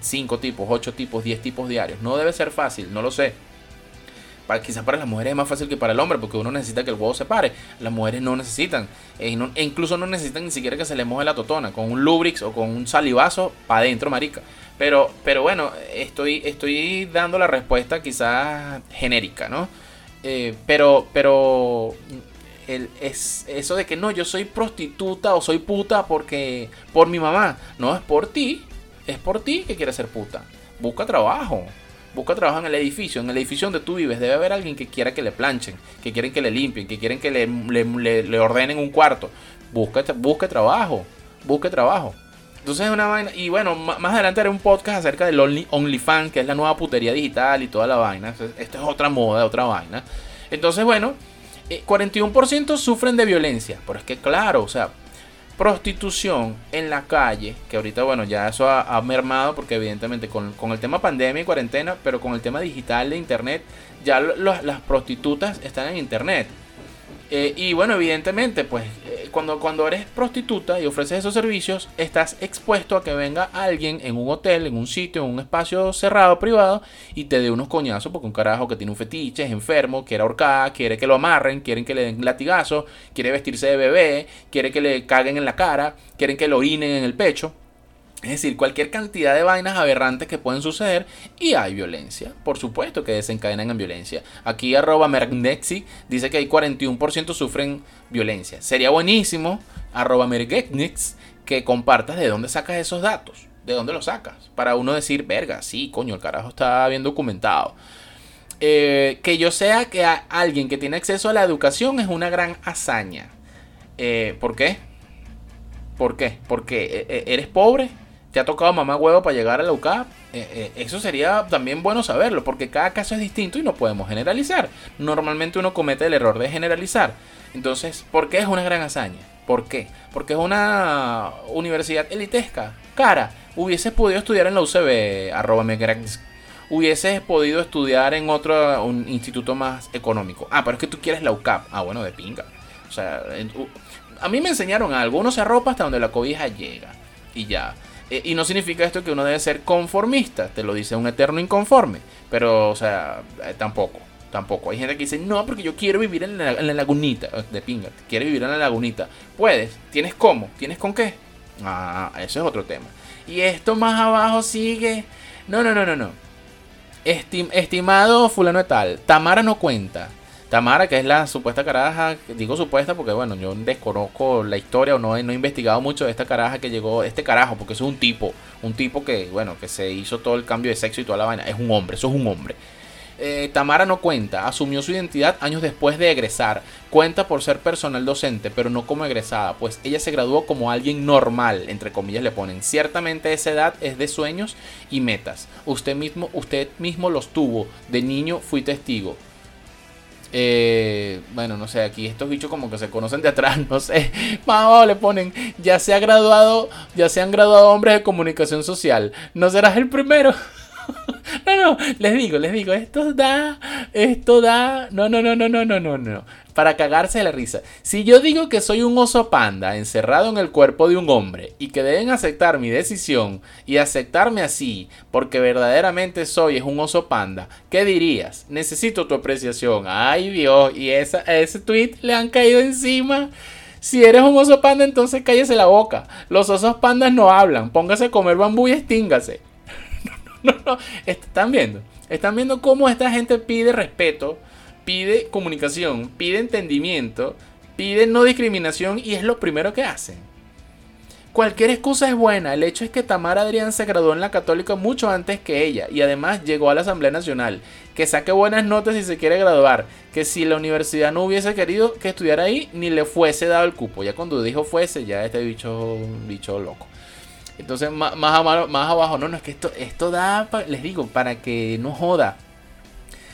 5 tipos, 8 tipos, 10 tipos diarios. No debe ser fácil, no lo sé. Quizás para las mujeres es más fácil que para el hombre, porque uno necesita que el huevo se pare. Las mujeres no necesitan. E, e incluso no necesitan ni siquiera que se les moje la totona. Con un Lubrix o con un salivazo para adentro, marica. Pero, pero bueno, estoy, estoy dando la respuesta quizás genérica, ¿no? Eh, pero, pero el, es eso de que no, yo soy prostituta o soy puta porque por mi mamá. No, es por ti. Es por ti que quieres ser puta. Busca trabajo. Busca trabajo en el edificio. En el edificio donde tú vives debe haber alguien que quiera que le planchen, que quieren que le limpien, que quieren que le, le, ordenen un cuarto. Busca, busque trabajo. Busque trabajo. Entonces es una vaina. Y bueno, más adelante haré un podcast acerca del Only, OnlyFans, que es la nueva putería digital y toda la vaina. Esto es otra moda, otra vaina. Entonces, bueno, 41% eh, sufren de violencia. Pero es que, claro, o sea, prostitución en la calle, que ahorita, bueno, ya eso ha, mermado, porque evidentemente con, con, el tema pandemia y cuarentena, pero con el tema digital de internet, ya las prostitutas están en internet. Eh, y bueno, evidentemente, pues eh, cuando, cuando eres prostituta y ofreces esos servicios, estás expuesto a que venga alguien en un hotel, en un sitio, en un espacio cerrado, privado, y te dé unos coñazos porque un carajo que tiene un fetiche, es enfermo, quiere ahorcar, quiere que lo amarren, quieren que le den latigazo, quiere vestirse de bebé, quiere que le caguen en la cara, quieren que lo orinen en el pecho. Es decir, cualquier cantidad de vainas aberrantes que pueden suceder y hay violencia. Por supuesto que desencadenan en violencia. Aquí arroba Mergnexi dice que hay 41% sufren violencia. Sería buenísimo, arroba Mergnexi, que compartas de dónde sacas esos datos. ¿De dónde los sacas? Para uno decir, verga, sí, coño, el carajo está bien documentado. Eh, que yo sea que alguien que tiene acceso a la educación es una gran hazaña. Eh, ¿Por qué? ¿Por qué? Porque eh, eres pobre te ha tocado mamá huevo para llegar a la UCAP, eh, eh, eso sería también bueno saberlo, porque cada caso es distinto y no podemos generalizar. Normalmente uno comete el error de generalizar. Entonces, ¿por qué es una gran hazaña? ¿Por qué? Porque es una universidad elitesca, cara. Hubieses podido estudiar en la UCB, arroba Hubieses podido estudiar en otro instituto más económico. Ah, pero es que tú quieres la UCAP. Ah, bueno, de pinga. O sea, a mí me enseñaron algo. Uno se arropa hasta donde la cobija llega. Y ya. Eh, y no significa esto que uno debe ser conformista, te lo dice un eterno inconforme. Pero, o sea, eh, tampoco, tampoco. Hay gente que dice, no, porque yo quiero vivir en la, lagunita, eh, de pinga, quiere vivir en la lagunita. Puedes, ¿tienes cómo? ¿Tienes con qué? Ah, eso es otro tema. Y esto más abajo sigue. No, no, no, no, no. estimado fulano de tal, Tamara no cuenta. Tamara, que es la supuesta caraja, digo supuesta porque bueno, yo desconozco la historia o no, he investigado mucho de esta caraja que llegó, este carajo, porque es un tipo, un tipo que, bueno, que se hizo todo el cambio de sexo y toda la vaina, es un hombre, eso es un hombre. Eh, Tamara no cuenta, asumió su identidad años después de egresar. Cuenta por ser personal docente, pero no como egresada, pues ella se graduó como alguien normal, entre comillas le ponen. Ciertamente esa edad es de sueños y metas. Usted mismo, usted mismo los tuvo. De niño fui testigo. Eh, bueno, no sé, aquí estos bichos como que se conocen de atrás, no sé. Vamos, le ponen, ya se ha graduado, ya se han graduado hombres de comunicación social. ¿No serás el primero? no, no, les digo, les digo, esto da, esto da, no, no, no, no, no, no, no, no para cagarse la risa. Si yo digo que soy un oso panda encerrado en el cuerpo de un hombre y que deben aceptar mi decisión y aceptarme así porque verdaderamente soy es un oso panda, ¿qué dirías? Necesito tu apreciación. Ay Dios, y esa, ese tweet le han caído encima Si eres un oso panda, entonces cállese la boca. Los osos pandas no hablan. Póngase a comer bambú y extíngase. No, no. Están viendo. Están viendo cómo esta gente pide respeto, pide comunicación, pide entendimiento, pide no discriminación y es lo primero que hacen. Cualquier excusa es buena. El hecho es que Tamara Adrián se graduó en la católica mucho antes que ella y además llegó a la Asamblea Nacional. Que saque buenas notas si se quiere graduar. Que si la universidad no hubiese querido que estudiara ahí, ni le fuese dado el cupo. Ya cuando dijo fuese, ya este bicho, bicho loco. Entonces, más, más, abajo, no, no, es que esto, esto da, les digo, para que no joda.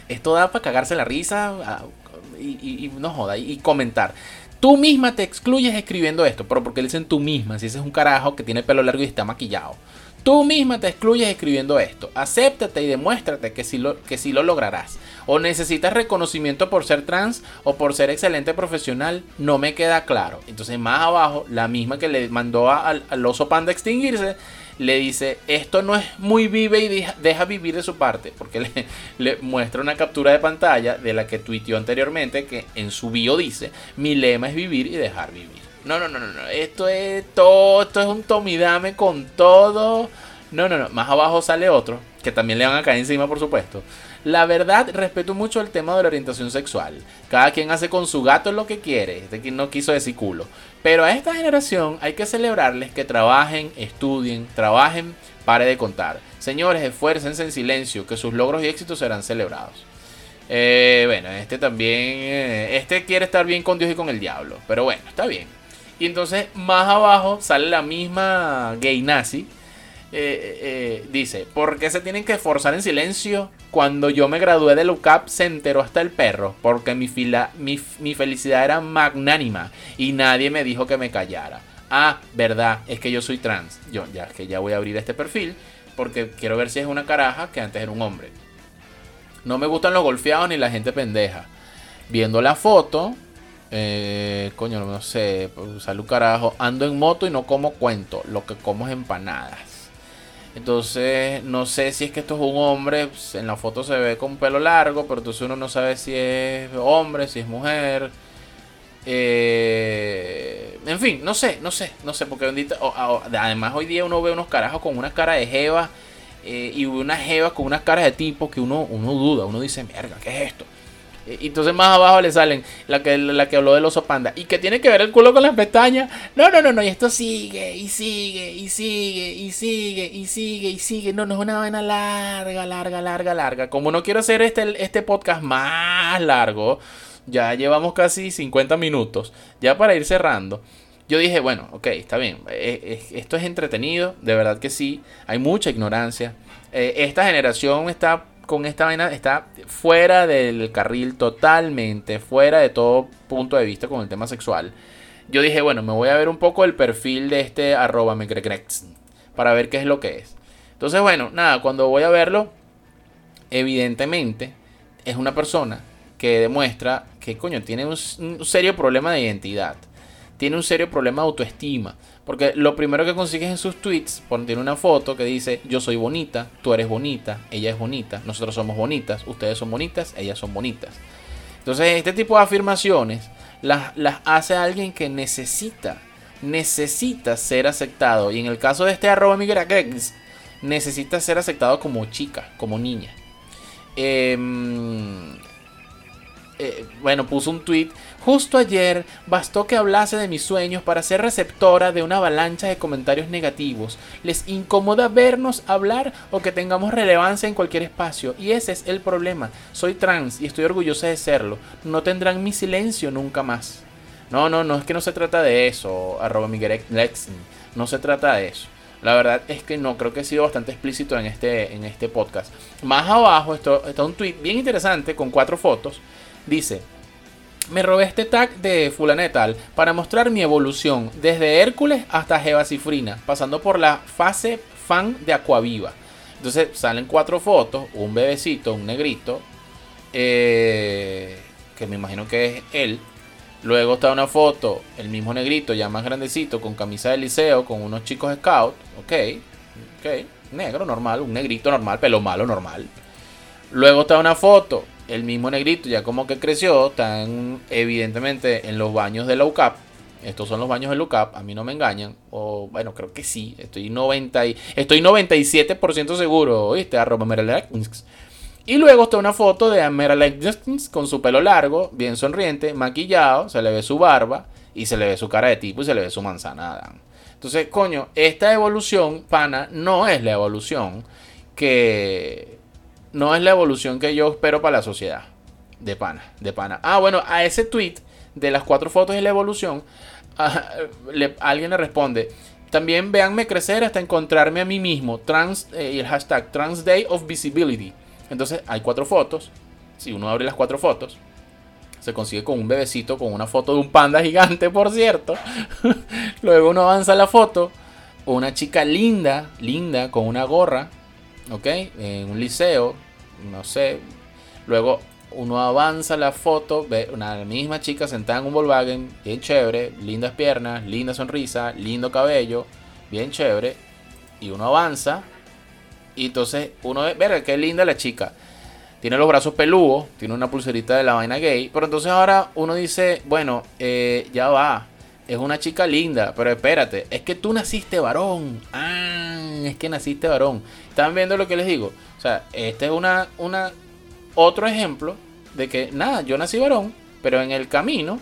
Esto da para cagarse la risa y, no joda, y comentar. Tú misma te excluyes escribiendo esto, pero porque dicen tú misma, si ese es un carajo que tiene pelo largo y está maquillado. Tú misma te excluyes escribiendo esto. Acéptate y demuéstrate que sí, lo, que lo lograrás. O necesitas reconocimiento por ser trans o por ser excelente profesional. No me queda claro. Entonces más abajo, la misma que le mandó al, al oso panda extinguirse, le dice, esto no es muy vive y deja, vivir de su parte, porque le, le, muestra una captura de pantalla de la que tuiteó anteriormente, que en su bio dice, mi lema es vivir y dejar vivir. No, no, no, no, no, esto es todo, esto es un tomidame con todo. No, no, no, más abajo sale otro, que también le van a caer encima, por supuesto. La verdad, respeto mucho el tema de la orientación sexual. Cada quien hace con su gato lo que quiere. Este quien no quiso decir culo. Pero a esta generación hay que celebrarles que trabajen, estudien, trabajen, pare de contar. Señores, esfuércense en silencio, que sus logros y éxitos serán celebrados. Eh, bueno, este también, eh, este quiere estar bien con Dios y con el diablo. Pero bueno, está bien. Y entonces más abajo sale la misma gay nazi eh, eh, dice, ¿por qué se tienen que esforzar en silencio? Cuando yo me gradué de UCAP se enteró hasta el perro, porque mi, fila, mi, felicidad era magnánima y nadie me dijo que me callara. Ah, verdad, es que yo soy trans. Yo ya que ya voy a abrir este perfil porque quiero ver si es una caraja que antes era un hombre. No me gustan los golfeados ni la gente pendeja. Viendo la foto, eh, coño, no sé, salud carajo. Ando en moto y no como cuento. Lo que como es empanadas. Entonces, no sé si es que esto es un hombre. En la foto se ve con pelo largo, pero entonces uno no sabe si es hombre, si es mujer. Eh, en fin, no sé, no sé, no sé, porque además hoy día uno ve unos carajos con una cara de jeva eh, y unas jevas con unas caras de tipo que uno, uno duda, uno dice, verga, ¿qué es esto? Y entonces más abajo le salen la que, la que habló del oso panda. ¿Y que tiene que ver el culo con las pestañas? No, no, no, no. Y esto sigue, y sigue, y sigue, y sigue, y sigue, y sigue. No, no es una vaina larga, larga, larga, larga. Como no quiero hacer este, este podcast más largo, ya llevamos casi 50 minutos. Ya para ir cerrando. Yo dije, bueno, ok, está bien. Eh, eh, esto es entretenido, de verdad que sí. Hay mucha ignorancia. Eh, esta generación está con esta vaina está fuera del carril totalmente, fuera de todo punto de vista con el tema sexual. Yo dije, bueno, me voy a ver un poco el perfil de este arroba para ver qué es lo que es. Entonces, bueno, nada, cuando voy a verlo, evidentemente es una persona que demuestra que, coño, tiene un, un serio problema de identidad. Tiene un serio problema de autoestima. Porque lo primero que consigues en sus tweets, tiene una foto que dice, yo soy bonita, tú eres bonita, ella es bonita, nosotros somos bonitas, ustedes son bonitas, ellas son bonitas. Entonces, este tipo de afirmaciones las, las hace alguien que necesita, necesita ser aceptado. Y en el caso de este arroba necesita ser aceptado como chica, como niña. Eh, eh, bueno, puso un tweet. Justo ayer bastó que hablase de mis sueños para ser receptora de una avalancha de comentarios negativos. Les incomoda vernos hablar o que tengamos relevancia en cualquier espacio. Y ese es el problema. Soy trans y estoy orgullosa de serlo. No tendrán mi silencio nunca más. No, no, no es que no se trata de eso, arroba Miguel No se trata de eso. La verdad es que no, creo que he sido bastante explícito en este, en este podcast. Más abajo está un tweet bien interesante con cuatro fotos Dice, me robé este tag de Fulanetal para mostrar mi evolución, desde Hércules hasta Jeva Cifrina, pasando por la fase fan de Aquaviva. Entonces salen cuatro fotos, un bebecito, un negrito, eh, que me imagino que es él. Luego está una foto, el mismo negrito, ya más grandecito, con camisa de liceo, con unos chicos scout. Ok, ok, negro, normal, un negrito normal, pelo malo, normal. Luego está una foto, el mismo negrito ya como que creció, está evidentemente en los baños de la UCAP, Estos son los baños de Lookup, a mí no me engañan. O bueno, creo que sí. Estoy 90 y, estoy 97% seguro, ¿viste? Arroba y luego está una foto de Merle con su pelo largo, bien sonriente, maquillado, se le ve su barba y se le ve su cara de tipo y se le ve su manzana. Entonces, coño, esta evolución, pana, no es la evolución que no es la evolución que yo espero para la sociedad. De pana, de pana. Ah, bueno, a ese tweet de las cuatro fotos y la evolución, alguien le responde. También véanme crecer hasta encontrarme a mí mismo. Trans, eh, el hashtag Trans Day of Visibility. Entonces hay cuatro fotos. Si uno abre las cuatro fotos, se consigue con un bebecito, con una foto de un panda gigante, por cierto. Luego uno avanza la foto. Una chica linda, linda, con una gorra, ¿ok? En un liceo, no sé. Luego uno avanza la foto, ve una misma chica sentada en un Volkswagen, bien chévere, lindas piernas, linda sonrisa, lindo cabello, bien chévere. Y uno avanza y entonces uno ve, verga, qué linda la chica. Tiene los brazos peludos, tiene una pulserita de la vaina gay. Pero entonces ahora uno dice, bueno, eh, ya va. Es una chica linda, pero espérate, es que tú naciste varón. Ah, es que naciste varón. ¿Están viendo lo que les digo? O sea, este es una, una, otro ejemplo de que, nada, yo nací varón, pero en el camino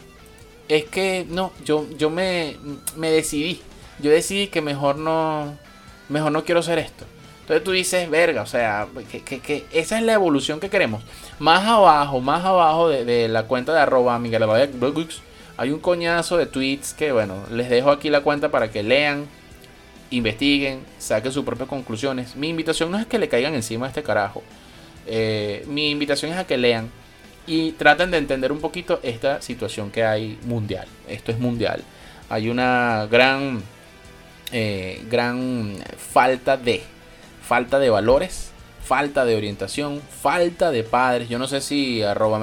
es que no, yo, yo me, me decidí. Yo decidí que mejor no, mejor no quiero ser esto. Entonces tú dices, verga, o sea, que, esa es la evolución que queremos. Más abajo, más abajo de, la cuenta de arroba Miguel hay un coñazo de tweets que, bueno, les dejo aquí la cuenta para que lean, investiguen, saquen sus propias conclusiones. Mi invitación no es que le caigan encima a este carajo. Eh, mi invitación es a que lean y traten de entender un poquito esta situación que hay mundial. Esto es mundial. Hay una gran, eh, gran falta de falta de valores, falta de orientación, falta de padres. Yo no sé si arroba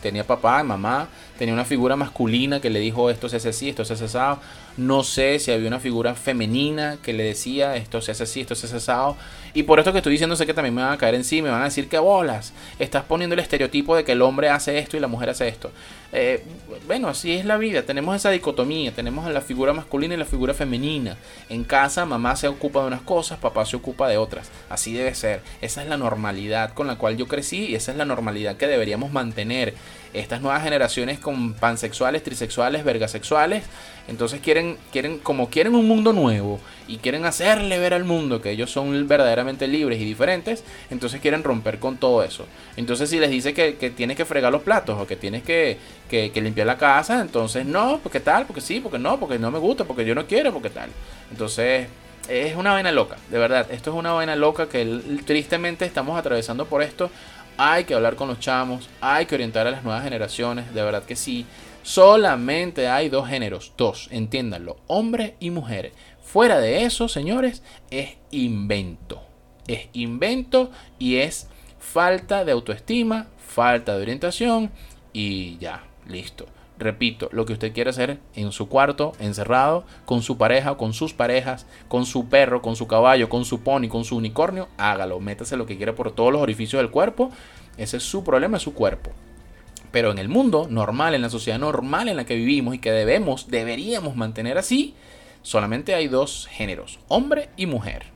tenía papá, mamá, tenía una figura masculina que le dijo esto se hace así, esto se hace asado. No sé si había una figura femenina que le decía esto se hace así, esto se hace asado. Y por esto que estoy diciendo sé que también me van a caer encima, me van a decir que bolas. Estás poniendo el estereotipo de que el hombre hace esto y la mujer hace esto. Eh, bueno, así es la vida. Tenemos esa dicotomía. Tenemos la figura masculina y la figura femenina. En casa mamá se ocupa de unas cosas, papá se ocupa de otras. Así debe ser. Esa es la normalidad con la cual yo crecí y esa es la normalidad que deberíamos mantener estas nuevas generaciones con pansexuales, trisexuales, vergasexuales, entonces quieren, quieren, como quieren un mundo nuevo y quieren hacerle ver al mundo que ellos son verdaderamente libres y diferentes, entonces quieren romper con todo eso. Entonces si les dice que, tienes que fregar los platos o que tienes que, que, limpiar la casa, entonces no, porque tal, porque sí, porque no, porque no me gusta, porque yo no quiero, porque tal. Entonces es una vaina loca, de verdad, esto es una vaina loca que tristemente estamos atravesando por esto hay que hablar con los chamos, hay que orientar a las nuevas generaciones, de verdad que sí. Solamente hay dos géneros, dos, entiéndanlo, hombre y mujer. Fuera de eso, señores, es invento. Es invento y es falta de autoestima, falta de orientación y ya, listo. Repito, lo que usted quiere hacer en su cuarto, encerrado, con su pareja, con sus parejas, con su perro, con su caballo, con su pony, con su unicornio, hágalo. Métase lo que quiere por todos los orificios del cuerpo. Ese es su problema, es su cuerpo. Pero en el mundo normal, en la sociedad normal en la que vivimos y que debemos, deberíamos mantener así, solamente hay dos géneros, hombre y mujer.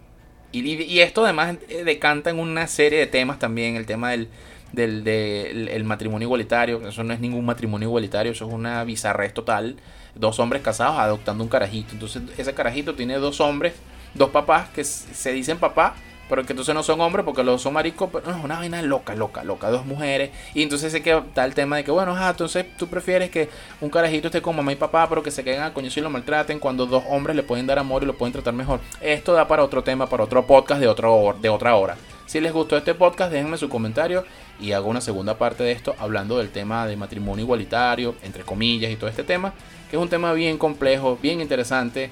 Y, y esto además decanta en una serie de temas también, el tema del, del, el matrimonio igualitario. Eso no es ningún matrimonio igualitario, eso es una bizarrez total. Dos hombres casados adoptando un carajito. Entonces ese carajito tiene dos hombres, dos papás que se dicen papá, pero que entonces no son hombres porque los son maricos, pero no, es una vaina loca, loca, loca, dos mujeres. Y entonces se queda el tema de que, bueno, entonces tú prefieres que un carajito esté con mamá y papá, pero que se queden a coño y lo maltraten cuando dos hombres le pueden dar amor y lo pueden tratar mejor. Esto da para otro tema, para otro podcast de, otro, de otra hora. Si les gustó este podcast, déjenme su comentario y hago una segunda parte de esto hablando del tema de matrimonio igualitario, entre comillas, y todo este tema, que es un tema bien complejo, bien interesante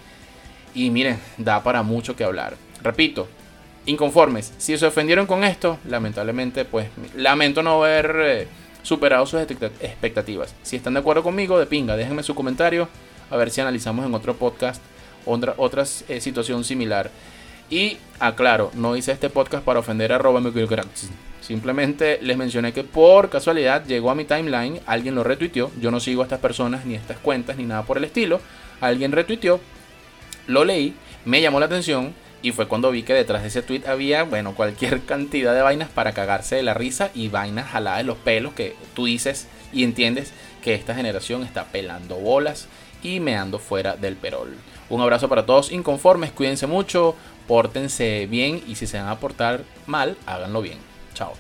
y miren, da para mucho que hablar. Repito, inconformes, si se ofendieron con esto, lamentablemente, pues lamento no haber eh, superado sus expectativas. Si están de acuerdo conmigo, de pinga, déjenme su comentario, a ver si analizamos en otro podcast otra, otra eh, situación similar. Y aclaro, no hice este podcast para ofender a arroba Simplemente les mencioné que por casualidad llegó a mi timeline, alguien lo retuiteó. Yo no sigo a estas personas, ni estas cuentas, ni nada por el estilo. Alguien retuiteó, lo leí, me llamó la atención y fue cuando vi que detrás de ese tweet había, bueno, cualquier cantidad de vainas para cagarse de la risa y vainas jaladas de los pelos que tú dices y entiendes que esta generación está pelando bolas y meando fuera del perol. Un abrazo para todos inconformes, cuídense mucho, pórtense bien y si se van a portar mal, háganlo bien. Chao.